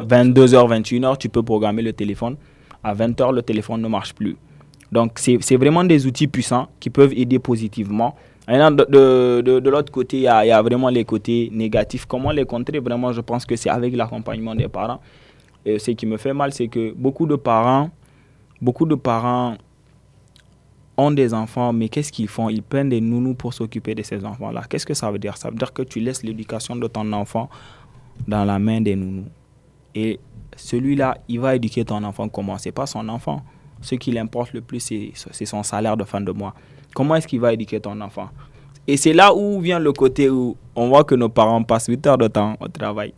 22h, 21h, tu peux programmer le téléphone. À 20h, le téléphone ne marche plus. Donc, c'est vraiment des outils puissants qui peuvent aider positivement. De, de, l'autre côté, il y, a, y a vraiment les côtés négatifs. Comment les contrer? Vraiment, je pense que c'est avec l'accompagnement des parents. Et ce qui me fait mal, c'est que beaucoup de parents, beaucoup de parents ont des enfants, mais qu'est-ce qu'ils font? Ils prennent des nounous pour s'occuper de ces enfants-là. Qu'est-ce que ça veut dire? Ça veut dire que tu laisses l'éducation de ton enfant dans la main des nounous. Et celui-là, il va éduquer ton enfant comment? C'est pas son enfant. Ce qui l'importe le plus, c'est son salaire de fin de mois. Comment est-ce qu'il va éduquer ton enfant? Et c'est là où vient le côté où on voit que nos parents passent 8 heures de temps au travail.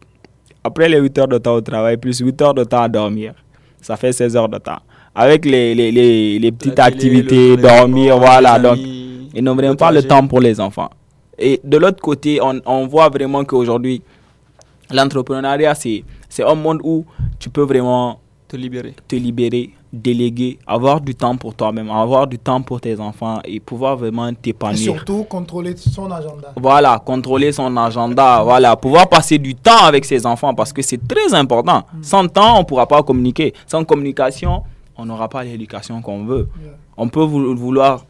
Après les 8 heures de temps au travail, plus 8 heures de temps à dormir, ça fait 16 heures de temps. Avec les, les, les, les petites télé, activités, le- dormir, voilà. Donc, ils n'ont vraiment pas le temps pour les enfants. Et de l'autre côté, on, on voit vraiment qu'aujourd'hui, l'entrepreneuriat, c'est c'est un monde où tu peux vraiment Te libérer. te libérer, déléguer, avoir du temps pour toi-même, avoir du temps pour tes enfants et pouvoir vraiment Et t'épanouir. surtout, contrôler son agenda. Voilà, contrôler son agenda, voilà, pouvoir passer du temps avec ses enfants parce que c'est très important. Sans temps, on ne pourra pas communiquer. Sans communication, on n'aura pas l'éducation qu'on veut. Yeah. On peut vou- vouloir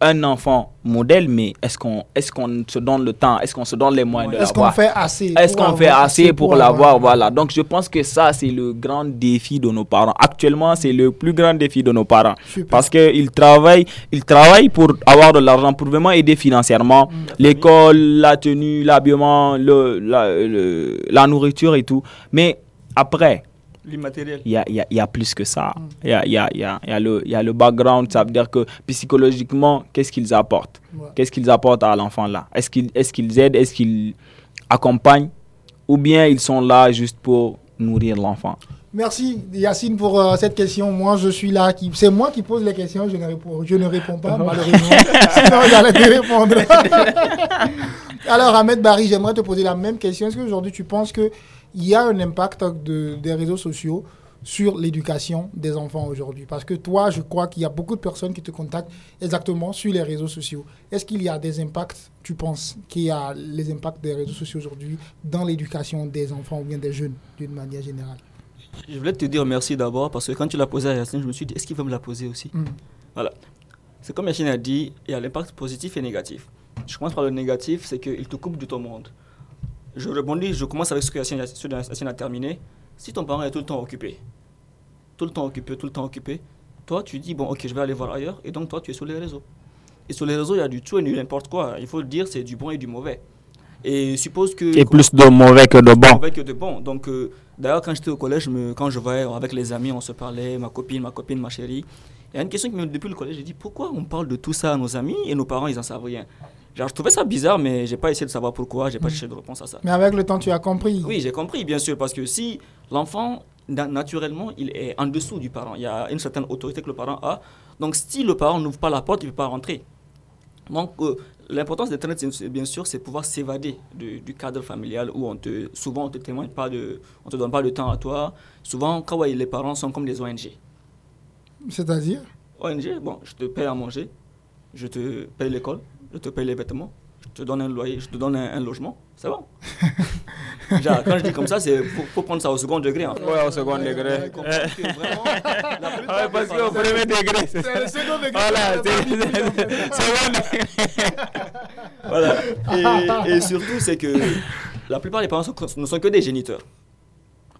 un enfant modèle, mais est-ce qu'on est qu'on se donne le temps Est-ce qu'on se donne les moyens de Est-ce qu'on l'avoir fait assez Est-ce qu'on fait assez pour l'avoir? l'avoir? Voilà. Donc, je pense que ça, c'est le grand défi de nos parents. Actuellement, c'est le plus grand défi de nos parents. Super. Parce qu'ils travaillent, ils travaillent pour avoir de l'argent, pour vraiment aider financièrement l'école, la tenue, l'habillement, le, la, le- la nourriture et tout. Mais après, L'immatériel. il y a, il y a- il y a plus que ça. Il y a, il y, a, il y, a, y, a le, il y a le background, ça veut dire que psychologiquement, qu'est-ce qu'ils apportent? Ouais. Qu'est-ce qu'ils apportent à l'enfant là? Est-ce qu'ils est qu'ils aident? Est-ce qu'ils accompagnent? Ou bien ils sont là juste pour nourrir l'enfant? Merci Yacine pour euh, cette question. Moi, je suis là. Qui... C'est moi qui pose les questions. Je ne réponds, je ne réponds pas, malheureusement. Sinon, j'allais te répondre. Alors, Ahmed Barry, j'aimerais te poser la même question. Est-ce qu'aujourd'hui, tu penses qu'il y a un impact de, des réseaux sociaux sur l'éducation des enfants aujourd'hui Parce que toi, je crois qu'il y a beaucoup de personnes qui te contactent exactement sur les réseaux sociaux. Est-ce qu'il y a des impacts, tu penses, qu'il y a les impacts des réseaux sociaux aujourd'hui dans l'éducation des enfants ou bien des jeunes d'une manière générale? Je voulais te dire merci d'abord parce que quand tu l'as posé à Yacine, je me suis dit, est-ce qu'il va me la poser aussi? Mm. Voilà. C'est comme Yacine a dit, il y a l'impact positif et négatif. Je commence par le négatif, c'est qu'il te coupe de ton monde. Je rebondis, je commence avec ce que Yacine a terminé. Si ton parent est tout le temps occupé, tout le temps occupé, tout le temps occupé, toi tu dis, bon ok, je vais aller voir ailleurs, et donc toi tu es sur les réseaux. Et sur les réseaux, il y a du tout et du n'importe quoi. Il faut le dire, c'est du bon et du mauvais. Et suppose que... Et plus de mauvais que de bon. Avec de bon. Donc, euh, d'ailleurs, quand j'étais au collège, me- quand je voyais avec les amis, on se parlait, ma copine, ma copine, ma chérie. Il y a une question qui me depuis le collège, j'ai dit pourquoi on parle de tout ça à nos amis et nos parents, ils en savent rien? Genre, je trouvais ça bizarre, mais j'ai pas essayé de savoir pourquoi, j'ai pas cherché de réponse à ça. Mais avec le temps, tu as compris. Oui, j'ai compris, bien sûr, parce que si l'enfant, na- naturellement, il est en dessous du parent, il y a une certaine autorité que le parent a. Donc, si le parent n'ouvre pas la porte, il ne peut pas rentrer. Donc, euh, l'importance c'est- c'est- bien sûr, c'est pouvoir s'évader de- du cadre familial où on te, souvent on te témoigne pas de, on te donne pas de temps à toi. Souvent, quand ouais, les parents sont comme des ONG. C'est-à-dire? ONG, bon, je te paye à manger, je te paye l'école, je te paye les vêtements, je te donne un loyer, je te donne un, un logement, c'est bon. Genre, quand je dis comme ça, c'est faut, faut prendre ça au second degré. Fait. Ouais, au second degré. Ouais, vraiment, la Ouais, parce qu'au parents- premier degré, c'est le second degré. Voilà, c'est bon. Voilà. Et, et surtout, c'est que la plupart des parents sont- ne sont que des géniteurs.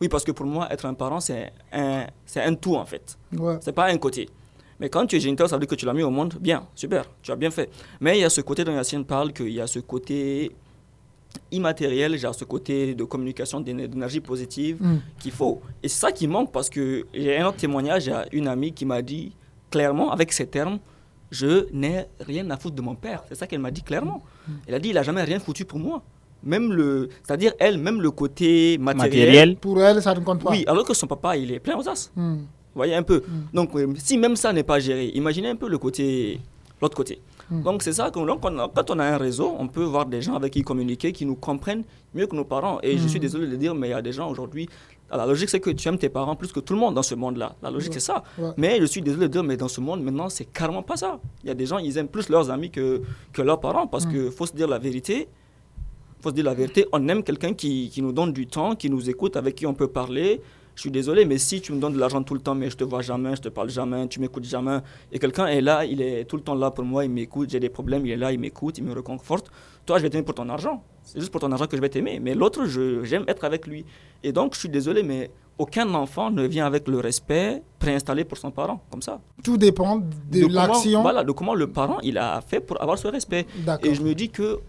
Oui, parce que pour moi, être un parent, c'est un, c'est un tout en fait. Ouais. C'est pas un côté. Mais quand tu es géniteur, ça veut dire que tu l'as mis au monde. Bien, super, tu as bien fait. Mais il y a ce côté dont Yacine parle, qu'il y a ce côté immatériel, genre ce côté de communication, d'éner- d'énergie positive Mm. qu'il faut. Et c'est ça qui manque parce que j'ai un autre témoignage, il y a une amie qui m'a dit clairement, avec ces termes, je n'ai rien à foutre de mon père. C'est ça qu'elle m'a dit clairement. Elle a dit, il n'a jamais rien foutu pour moi. Même le, c'est-à-dire elle, même le côté matériel. Matériel. Pour elle, ça ne compte pas. Oui, alors que son papa, il est plein aux as. Hmm. Vous voyez un peu. Donc, euh, si même ça n'est pas géré, imaginez un peu le côté, l'autre côté. Hmm. Donc c'est ça, que, donc, quand on a un réseau, on peut voir des gens avec qui communiquer, qui nous comprennent mieux que nos parents. Et je suis hmm. désolé de le dire, mais il y a des gens aujourd'hui, la logique c'est que tu aimes tes parents plus que tout le monde dans ce monde-là. La logique c'est ça. Mais je suis désolé de dire, mais dans ce monde maintenant, c'est carrément pas ça. Il y a des gens, ils aiment plus leurs amis que, que leurs parents parce qu'il faut se dire la vérité faut se dire la vérité, on aime quelqu'un qui, qui, nous donne du temps, qui nous écoute, avec qui on peut parler, je suis désolé, mais si tu me donnes de l'argent tout le temps, mais je te vois jamais, je te parle jamais, tu m'écoutes jamais, et quelqu'un est là, il est tout le temps là pour moi, il m'écoute, j'ai des problèmes, il est là, il m'écoute, il me reconforte, toi, je vais t'aimer pour ton argent. C'est juste pour ton argent que je vais t'aimer. Mais l'autre, j'aime être avec lui. Et donc, je suis désolé, mais aucun enfant ne vient avec le respect préinstallé pour son parent, comme ça. Tout dépend de, l'action. Voilà, de comment le parent il a fait pour avoir ce respect. Et je me dis que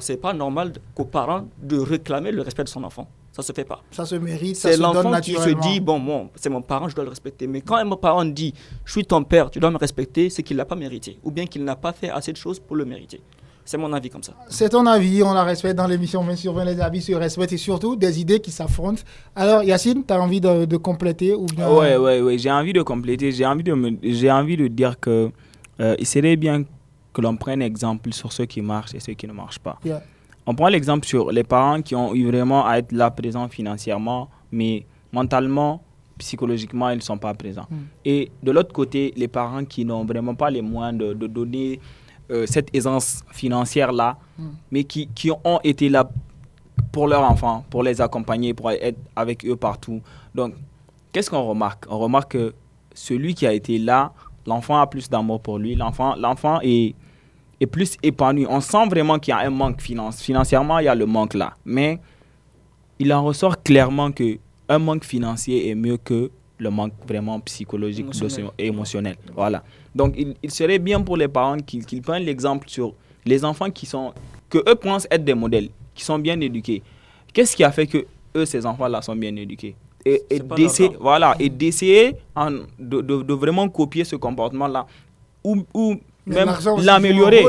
c'est pas normal qu'au parent de réclamer le respect de son enfant. Ça se fait pas. Ça se mérite, ça se donne naturellement. C'est l'enfant qui se dit, bon, bon c'est mon parent, je dois le respecter. Mais quand mon parent dit, je suis ton père, tu dois me respecter, c'est qu'il l'a pas mérité. Ou bien qu'il n'a pas fait assez de choses pour le mériter. C'est mon avis comme ça. C'est ton avis, on la respecte dans l'émission 20 sur 20, les avis se respectent et surtout des idées qui s'affrontent. Alors Yacine, tu as envie de, compléter ou bien... Ouais, ouais, ouais, j'ai envie de compléter. J'ai envie, de j'ai envie de dire que euh, il serait bien que l'on prenne exemple sur ceux qui marchent et ceux qui ne marchent pas. On prend l'exemple sur les parents qui ont eu vraiment à être là présents financièrement, mais mentalement, psychologiquement, ils ne sont pas présents. Hmm. Et de l'autre côté, les parents qui n'ont vraiment pas les moyens de, donner euh, cette aisance financière-là, hmm. mais qui, qui, ont été là pour leurs enfants, pour les accompagner, pour être avec eux partout. Donc, qu'est-ce qu'on remarque? On remarque que celui qui a été là, l'enfant a plus d'amour pour lui, l'enfant est est plus épanoui. On sent vraiment qu'il y a un manque finance. Financièrement, il y a le manque là. Mais il en ressort clairement que un manque financier est mieux que le manque vraiment psychologique et émotionnel. Voilà. Donc, il, serait bien pour les parents qu'ils prennent l'exemple sur les enfants qui sont, que eux pensent être des modèles, qui sont bien éduqués. Qu'est-ce qui a fait que eux, ces enfants-là, sont bien éduqués? Et, d'essayer voilà, et d'essayer de, de, de, vraiment copier ce comportement-là. Ou, ou même l'améliorer.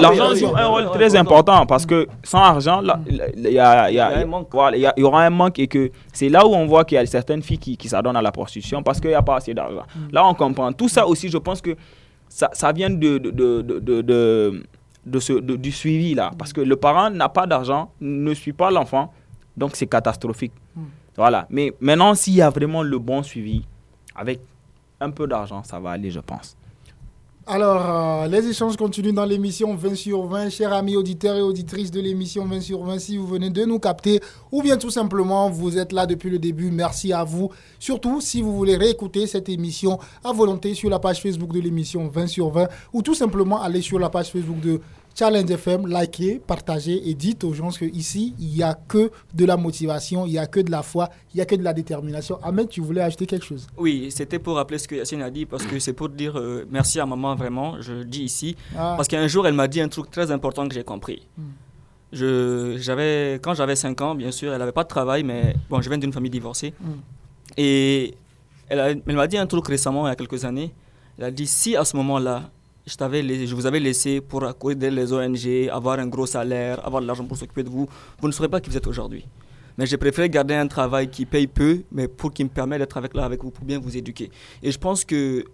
L'argent joue un rôle très important parce que sans argent, il y, a, y, aura un manque et que c'est là où on voit qu'il y a certaines filles qui, qui s'adonnent à la prostitution parce qu'il n'y a pas assez d'argent. Mm. Là, on comprend. Tout ça aussi, je pense que ça, ça vient de, de, de, de, de ce, du suivi là. Parce que le parent n'a pas d'argent, ne suit pas l'enfant, donc c'est catastrophique. Mm. Voilà. Mais maintenant, s'il y a vraiment le bon suivi, avec un peu d'argent, ça va aller, je pense. Alors, euh, les échanges continuent dans l'émission 20 sur 20. Chers amis auditeurs et auditrices de l'émission 20 sur 20, si vous venez de nous capter ou bien tout simplement vous êtes là depuis le début, merci à vous. Surtout si vous voulez réécouter cette émission à volonté sur la page Facebook de l'émission 20 sur 20 ou tout simplement aller sur la page Facebook de Challenge FM, likez, partagez et dites aux gens qu'ici, il n'y a que de la motivation, il n'y a que de la foi, il n'y a que de la détermination. Ahmed, tu voulais ajouter quelque chose? Oui, c'était pour rappeler ce que Yacine a dit, parce que c'est pour dire euh, merci à maman, vraiment, je dis ici. Ah. Parce qu'un jour, elle m'a dit un truc très important que j'ai compris. Hmm. Je, j'avais, quand j'avais 5 ans, bien sûr, elle n'avait pas de travail, mais bon, je viens d'une famille divorcée. Hmm. Et elle, elle m'a dit un truc récemment, il y a quelques années. Elle a dit si à ce moment-là, je, je vous avais laissé pour accourir les ONG, avoir un gros salaire, avoir de l'argent pour s'occuper de vous, vous ne saurez pas qui vous êtes aujourd'hui. Mais j'ai préféré garder un travail qui paye peu, mais pour qui me permet d'être avec là avec vous pour bien vous éduquer. Et je pense que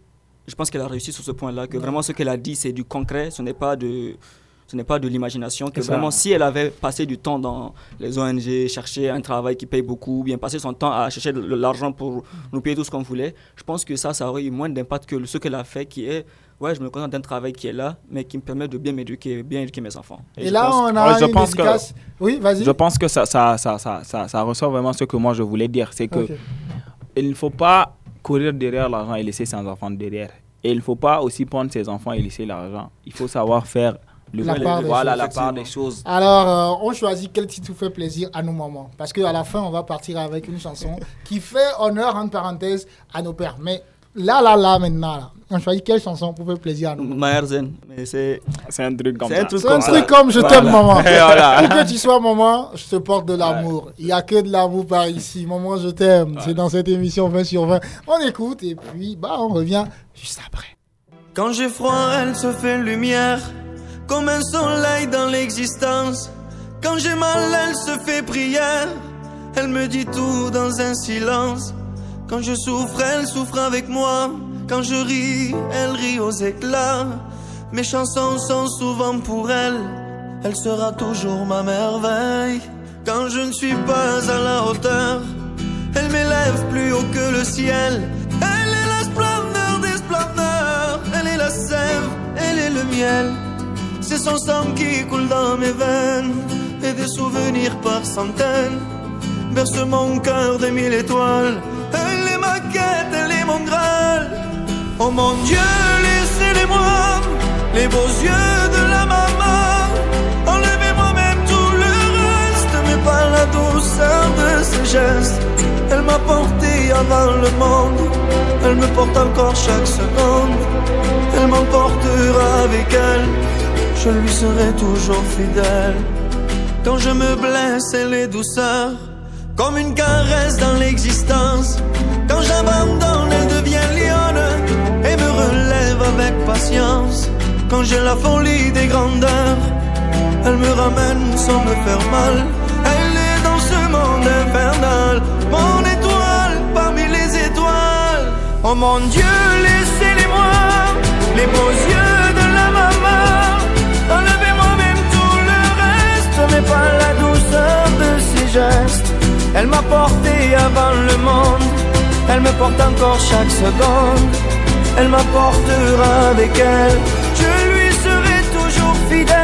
je pense qu'elle a réussi sur ce point-là, que vraiment ce qu'elle a dit, c'est du concret, ce n'est pas de ce n'est pas de l'imagination, que vraiment si elle avait passé du temps dans les ONG, chercher un travail qui paye beaucoup, bien passer son temps à chercher de l'argent pour nous payer tout ce qu'on voulait, je pense que ça, ça aurait eu moins d'impact que ce qu'elle a fait, qui est ouais, je me contente d'un travail qui est là, mais qui me permet de bien m'éduquer, bien éduquer mes enfants. Et, là, on a je pense que, Oui, vas-y. Je pense que ça ça, ça, ça, ça, ressort vraiment ce que moi je voulais dire. C'est que il ne faut pas courir derrière l'argent et laisser ses enfants derrière. Et il ne faut pas aussi prendre ses enfants et laisser l'argent. Il faut savoir faire le la, part, voilà, la part des choses. Alors, euh, on choisit quel titre fait plaisir à nos mamans. Parce qu'à la fin, on va partir avec une chanson qui fait honneur, entre parenthèses, à nos pères. Mais là, là, là, maintenant, là, on choisit quelle chanson pour faire plaisir à nous? Maherzen. Mais c'est un truc comme ça. C'est un truc, comme, un truc comme je t'aime, maman. voilà. Où que tu sois, maman, je te porte de l'amour. Il n'y a que de l'amour par ici. Maman, je t'aime. C'est dans cette émission 20 sur 20. On écoute et puis, bah, on revient juste après. Quand j'ai froid, elle se fait lumière. Comme un soleil dans l'existence. Quand j'ai mal, elle se fait prière. Elle me dit tout dans un silence. Quand je souffre, elle souffre avec moi. Quand je ris, elle rit aux éclats. Mes chansons sont souvent pour elle. Elle sera toujours ma merveille. Quand je ne suis pas à la hauteur, elle m'élève plus haut que le ciel. Elle est la splendeur des splendeurs. Elle est la sève, elle est le miel. C'est son sang qui coule dans mes veines. Et des souvenirs par centaines. Berce mon cœur de mille étoiles. Oh mon Dieu, laissez-les-moi, les beaux yeux de la maman. Enlevez-moi même tout le reste, mais pas la douceur de ses gestes. Elle m'a porté avant le monde, elle me porte encore chaque seconde. Elle m'emportera avec elle, je lui serai toujours fidèle. Quand je me blesse, elle est douceur, comme une caresse dans l'existence. Quand j'abandonne, Quand j'ai la folie des grandeurs, elle me ramène sans me faire mal. Elle est dans ce monde infernal, mon étoile parmi les étoiles. Oh mon Dieu, laissez-les-moi, les beaux yeux de la maman. Enlevez-moi même tout le reste, mais pas la douceur de ses gestes. Elle m'a porté avant le monde, elle me porte encore chaque seconde. Elle m'apportera avec elle, je lui serai toujours fidèle.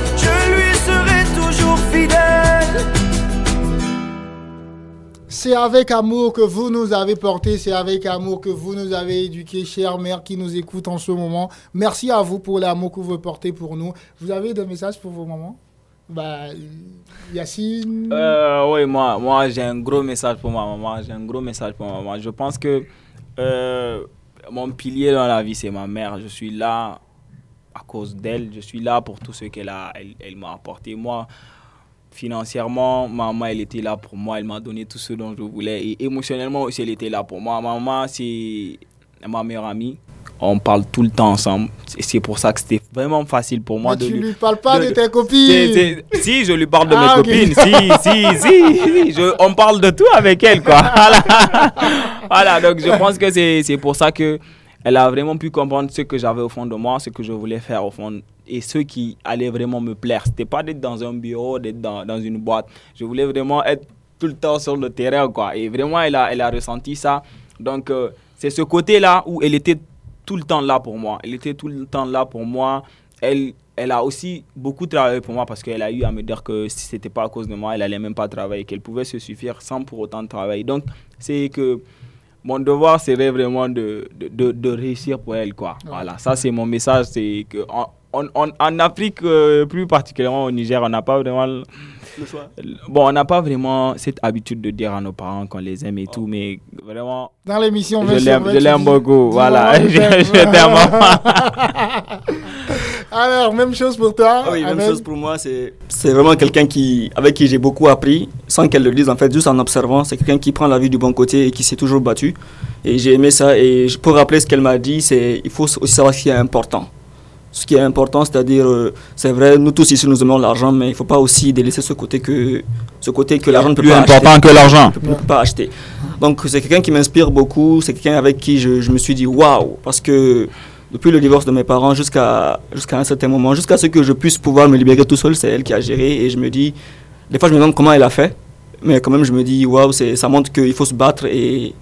C'est avec amour que vous nous avez porté, c'est avec amour que vous nous avez éduqués, chère mère qui nous écoute en ce moment. Merci à vous pour l'amour que vous portez pour nous. Vous avez des messages pour vos mamans? Bah, Yacine? Euh, oui, moi, moi j'ai un gros message pour ma maman. J'ai un gros message pour ma maman. Je pense que euh, mon pilier dans la vie, c'est ma mère. Je suis là à cause d'elle. Je suis là pour tout ce qu'elle a, elle m'a apporté. Moi, financièrement, maman, elle était là pour moi. Elle m'a donné tout ce dont je voulais. Et émotionnellement aussi, elle était là pour moi. Maman, c'est ma meilleure amie. On parle tout le temps ensemble. C'est pour ça que c'était vraiment facile pour moi Mais de tu lui- lui parles pas de, de- tes copines Si, je lui parle de Ah, mes ok. copines. Si, si, si. si, je- on parle de tout avec elle, quoi. Voilà, Voilà, donc je pense que c'est c'est pour ça que elle a vraiment pu comprendre ce que j'avais au fond de moi, ce que je voulais faire au fond et ce qui allait vraiment me plaire. C'était pas d'être dans un bureau, d'être dans, dans une boîte. Je voulais vraiment être tout le temps sur le terrain, quoi. Et vraiment, elle a, elle a ressenti ça. Donc, euh, c'est ce côté-là où elle était tout le temps là pour moi. Elle était tout le temps là pour moi. Elle, elle a aussi beaucoup travaillé pour moi parce qu'elle a eu à me dire que si c'était pas à cause de moi, elle allait même pas travailler, qu'elle pouvait se suffire sans pour autant travailler. Donc, c'est que mon devoir serait vraiment de, de, de, de réussir pour elle, quoi. Voilà, ça c'est mon message, c'est que en, Afrique, euh, plus particulièrement au Niger, on n'a pas vraiment... le- Bon, on n'a pas vraiment cette habitude de dire à nos parents qu'on les aime et tout, mais vraiment, Dans l'émission je 20 sur l'aime 20, je tu l'aime dis- beaucoup. Voilà, je t'aime. Alors, même chose pour toi. Ah oui, même chose pour moi. C'est c'est vraiment quelqu'un qui, avec qui j'ai beaucoup appris, sans qu'elle le dise en fait, juste en observant. C'est quelqu'un qui prend la vie du bon côté et qui s'est toujours battu. Et j'ai aimé ça. Et pour rappeler ce qu'elle m'a dit, c'est il faut aussi savoir ce qui est important. Ce qui est important, c'est-à-dire, euh, c'est vrai, nous tous ici nous aimons l'argent, mais il ne faut pas aussi délaisser ce côté que, ce côté que l'argent ne peut Plus pas important acheter que l'argent. ne peut pas acheter. Donc c'est quelqu'un qui m'inspire beaucoup, c'est quelqu'un avec qui je, je me suis dit waouh, parce que depuis le divorce de mes parents jusqu'à un certain moment, jusqu'à ce que je puisse pouvoir me libérer tout seul, c'est elle qui a géré et je me dis, des fois je me demande comment elle a fait, mais quand même je me dis waouh, ça montre qu'il faut se battre et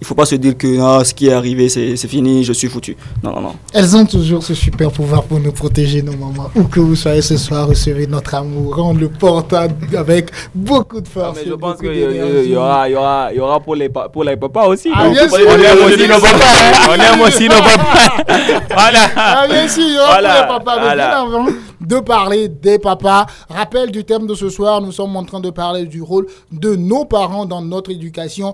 il faut pas se dire que ah, ce qui est arrivé, c'est c'est fini, je suis foutu. Non, non, non. Elles ont toujours ce super pouvoir pour nous protéger, nos mamans. Où que vous soyez ce soir, recevez notre amour, rendre le portable avec beaucoup de Ah, force. mais et je pense qu'il y, aura, il y, aura, il y aura pour les, pour les papas aussi. Ah, bien On sûr, aime bien aussi nos papas. On aime aussi nos papas. voilà. Ah bien sûr, il y aura Voilà, pour les papas. Mais voilà. bien avant de parler des papas, rappel du thème de ce soir, nous sommes en train de parler du rôle de nos parents dans notre éducation.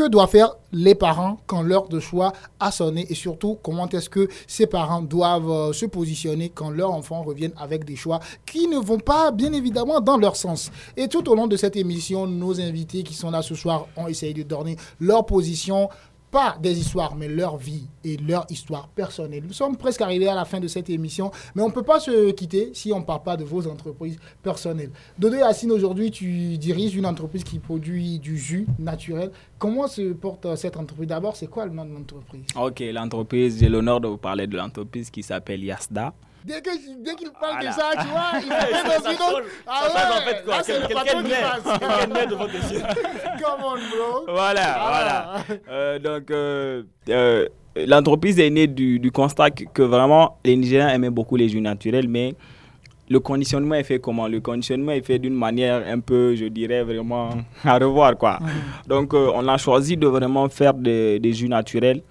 Que doivent faire les parents quand l'heure de choix a sonné et surtout comment est-ce que ces parents doivent euh, se positionner quand leurs enfants reviennent avec des choix qui ne vont pas bien évidemment dans leur sens. Et tout au long de cette émission, nos invités qui sont là ce soir ont essayé de donner leur position pas des histoires, mais leur vie et leur histoire personnelle. Nous sommes presque arrivés à la fin de cette émission, mais on ne peut pas se quitter si on ne parle pas de vos entreprises personnelles. Dodo Yacine, aujourd'hui, tu diriges une entreprise qui produit du jus naturel. Comment se porte euh, cette entreprise? D'abord, c'est quoi le nom de l'entreprise? Ok, l'entreprise, j'ai l'honneur de vous parler de l'entreprise qui s'appelle Yasda. Dès que- dès qu'il parle Voilà. de ça, tu vois, il fait dans une autre... Ah ça change en ouais, fait quoi là, c'est le Quel- patron Quel qui nez passe. Quel nez devant tes yeux Come on, bro. Voilà, Ah. voilà. Euh, donc, euh, euh, l'entreprise est née du, du constat que, que vraiment les Nigériens aimaient beaucoup les jus naturels, mais le conditionnement est fait comment? Le conditionnement est fait d'une manière un peu, je dirais, vraiment à revoir, quoi. Donc, euh, on a choisi de vraiment faire des, des jus naturels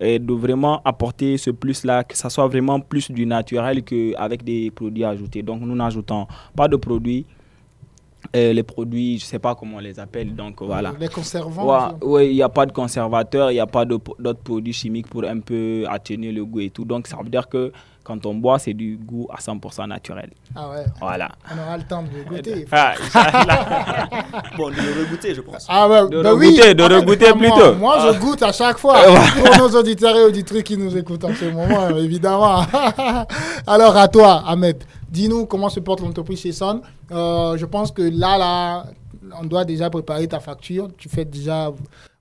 et de vraiment apporter ce plus-là, que ça soit vraiment plus du naturel qu'avec des produits ajoutés. Donc, nous n'ajoutons pas de produits. Euh, les produits, je ne sais pas comment on les appelle, donc voilà. Les conservants. Ouais, ouais, il n'y a pas de conservateur, il n'y a pas d'autres produits chimiques pour un peu atténuer le goût et tout. Donc, ça veut dire que quand on boit, c'est du goût à 100% naturel. Ah ouais, Voilà. on aura le temps de goûter. Ah. Bon, de le regoûter, je pense. Ah ouais, De bah regoûter, de En fait, regoûter moi- plutôt. Moi, je goûte à chaque fois. Pour nos auditeurs et auditrices qui nous écoutent en ce moment, évidemment. Alors, à toi, Ahmed, dis-nous comment se porte l'entreprise chez Son. Euh, je pense que là, là, on doit déjà préparer ta facture. Tu fais déjà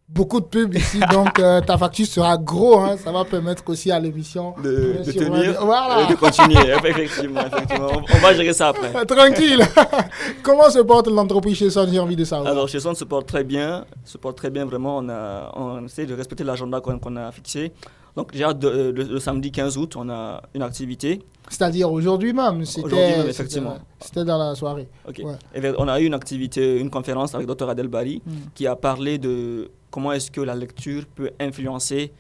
beaucoup de pubs ici, donc euh, ta facture sera gros. hein. Ça va permettre aussi à l'émission De, de tenir Voilà. et de continuer. effectivement, effectivement. On, on va gérer ça après. Euh, Tranquille. comment se porte l'entreprise chez Son J'ai envie de savoir. Alors, chez Son se porte très bien, se porte très bien vraiment. On, a, on essaie de respecter l'agenda qu'on a fixé. Donc, déjà, de- de- le samedi 15 août, on a une activité. C'est-à-dire aujourd'hui même. C'était, dans la soirée. Ok. Ouais. Et vers- on a eu une activité, une conférence avec Dr Adel Bari Mm. qui a parlé de comment est-ce que la lecture peut influencer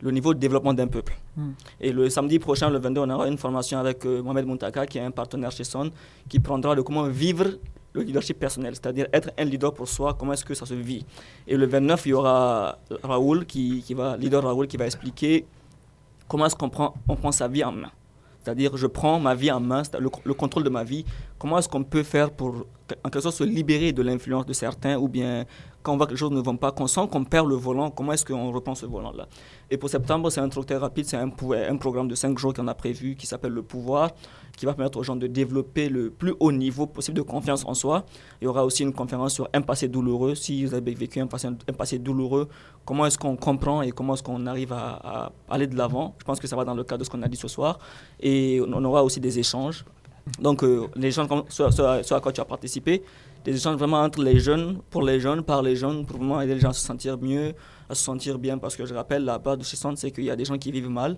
le niveau de développement d'un peuple. Mm. Et le samedi prochain, le 22, on aura une formation avec euh, Mohamed Muntaka, qui est un partenaire chez Son, qui prendra de comment vivre le leadership personnel, c'est-à-dire être un leader pour soi, comment est-ce que ça se vit. Et le 29, il y aura Raoul, qui, qui va, leader Raoul, qui va expliquer comment est-ce qu'on prend, on prend sa vie en main. C'est-à-dire, je prends ma vie en main, le contrôle de ma vie. Comment est-ce qu'on peut faire pour, en quelque sorte, se libérer de l'influence de certains ou bien on voit que les choses ne vont pas, qu'on sent qu'on perd le volant, comment est-ce qu'on reprend ce volant-là? Et pour septembre, c'est un truc très rapide, c'est un, programme de 5 jours qu'on a prévu qui s'appelle Le Pouvoir, qui va permettre aux gens de développer le plus haut niveau possible de confiance en soi. Il y aura aussi une conférence sur un passé douloureux. Si vous avez vécu un passé, douloureux, comment est-ce qu'on comprend et comment est-ce qu'on arrive à, aller de l'avant? Je pense que ça va dans le cadre de ce qu'on a dit ce soir. Et on aura aussi des échanges. Donc, euh, les gens, ce à quoi tu as participé, des échanges vraiment entre les jeunes, pour les jeunes, par les jeunes, pour vraiment aider les gens à se sentir mieux, à se sentir bien. Parce que je rappelle, la base de chez Centre, c'est qu'il y a des gens qui vivent mal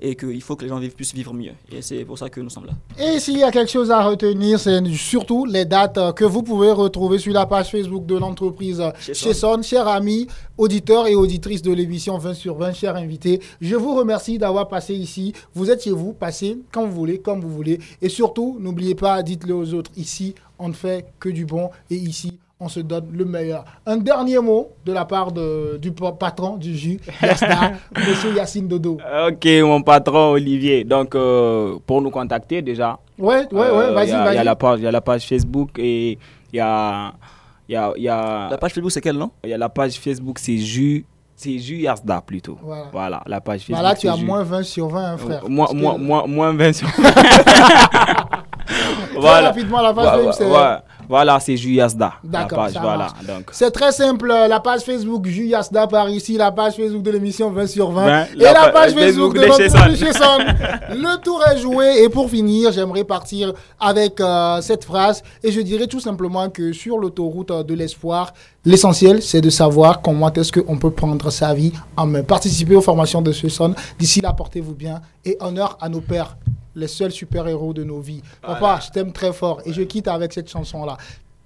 et qu'il faut que les gens vivent, puissent vivre mieux. Et c'est pour ça que nous sommes là. Et s'il y a quelque chose à retenir, c'est surtout les dates euh, que vous pouvez retrouver sur la page Facebook de l'entreprise Chez chez Son. Chers amis, auditeurs et auditrices de l'émission 20 sur 20, chers invités, je vous remercie d'avoir passé ici. Vous êtes chez vous, passez quand vous voulez, comme vous voulez. Et surtout, n'oubliez pas, dites-le aux autres, ici, on ne fait que du bon. Et ici, on se donne le meilleur. Un dernier mot de la part de- du pa- patron du jus, Yasta, Monsieur Yacine Dodo. Ok, mon patron Olivier. Donc, euh, pour nous contacter déjà, Ouais, ouais, ouais, euh, vas-y, vas-y. la page, il y a la page Facebook et il y a, il y a, il y a, La page Facebook, c'est quel nom il y a la page Facebook, c'est Jus, c'est Jus Yasda plutôt. Voilà. Voilà, la page Facebook. Bah là, tu as moins 20 sur 20, hein, frère. Euh, moins, Parce que- moins, moins, moins 20 sur- Très voilà. rapidement, la page Ouais, ouais. Voilà, c'est Juyasda. D'accord, voilà. C'est très simple, la page Facebook Juyasda par ici, la page Facebook de l'émission 20 sur 20 Ben, et la la pa- page Facebook Facebook de de notre chez Son. de chez Son. Le tour est joué et pour finir, j'aimerais partir avec euh, cette phrase et je dirais tout simplement que sur l'autoroute euh, de l'espoir, l'essentiel c'est de savoir comment est-ce qu'on peut prendre sa vie en main. Participez aux formations de ce Son. D'ici là, portez-vous bien et honneur à nos pères, les seuls super-héros de nos vies. Papa, je t'aime très fort et je quitte avec cette chanson-là.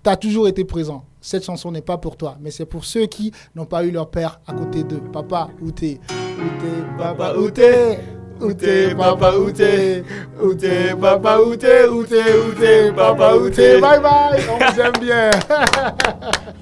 Tu as toujours été présent. Cette chanson n'est pas pour toi, mais c'est pour ceux qui n'ont pas eu leur père à côté d'eux. Papa, où t'es? Où t'es? Papa, où t'es? Où t'es? Papa, où t'es? Où t'es? Papa, où t'es? Où t'es? Où t'es? Papa, où t'es? Bye bye. On vous aime bien.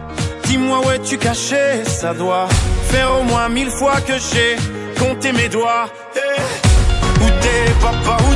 Dis-moi où es-tu caché Ça doit faire au moins mille fois que j'ai compté mes doigts. Eh, Où t'es papa où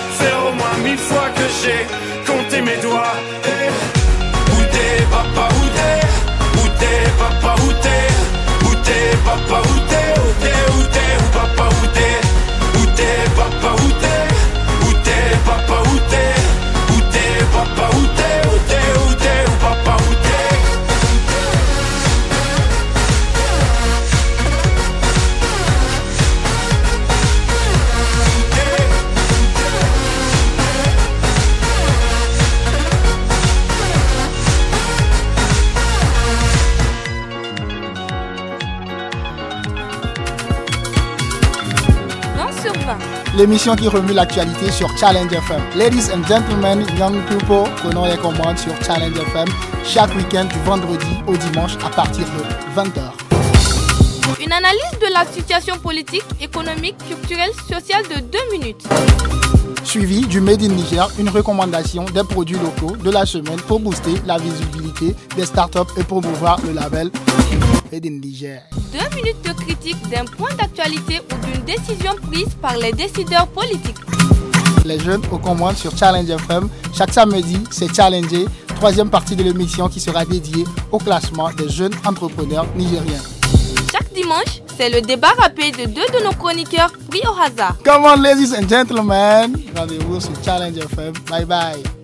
au moins mille fois que j'ai compté mes doigts. Eh, Où t'es papa, où t'es? Où t'es papa, où t'es? Où t'es papa, où t'es? Où t'es, où t'es, où papa, où t'es? Où t'es papa, où t'es? Où t'es où t'es? Où t'es papa, où t'es Où t'es, L'émission qui remue l'actualité sur Challenge FM. Ladies and gentlemen, young people, prenons les commandes sur Challenge FM chaque week-end du vendredi au dimanche à partir de 20h. Une analyse de la situation politique, économique, culturelle, sociale de 2 minutes. Suivi du Made in Niger, une recommandation des produits locaux de la semaine pour booster la visibilité des startups et promouvoir le label Made in Niger. 2 minutes de critique d'un point d'actualité ou d'une décision prise par les décideurs politiques. Les jeunes aux commandes sur Challenge FM. Chaque samedi, c'est Challenger, troisième partie de l'émission qui sera dédiée au classement des jeunes entrepreneurs nigériens. Chaque dimanche, C'est le débat rapide de deux de nos chroniqueurs pris au hasard. Come on, ladies and gentlemen. Rendez-vous sur Challenge FM. Bye bye.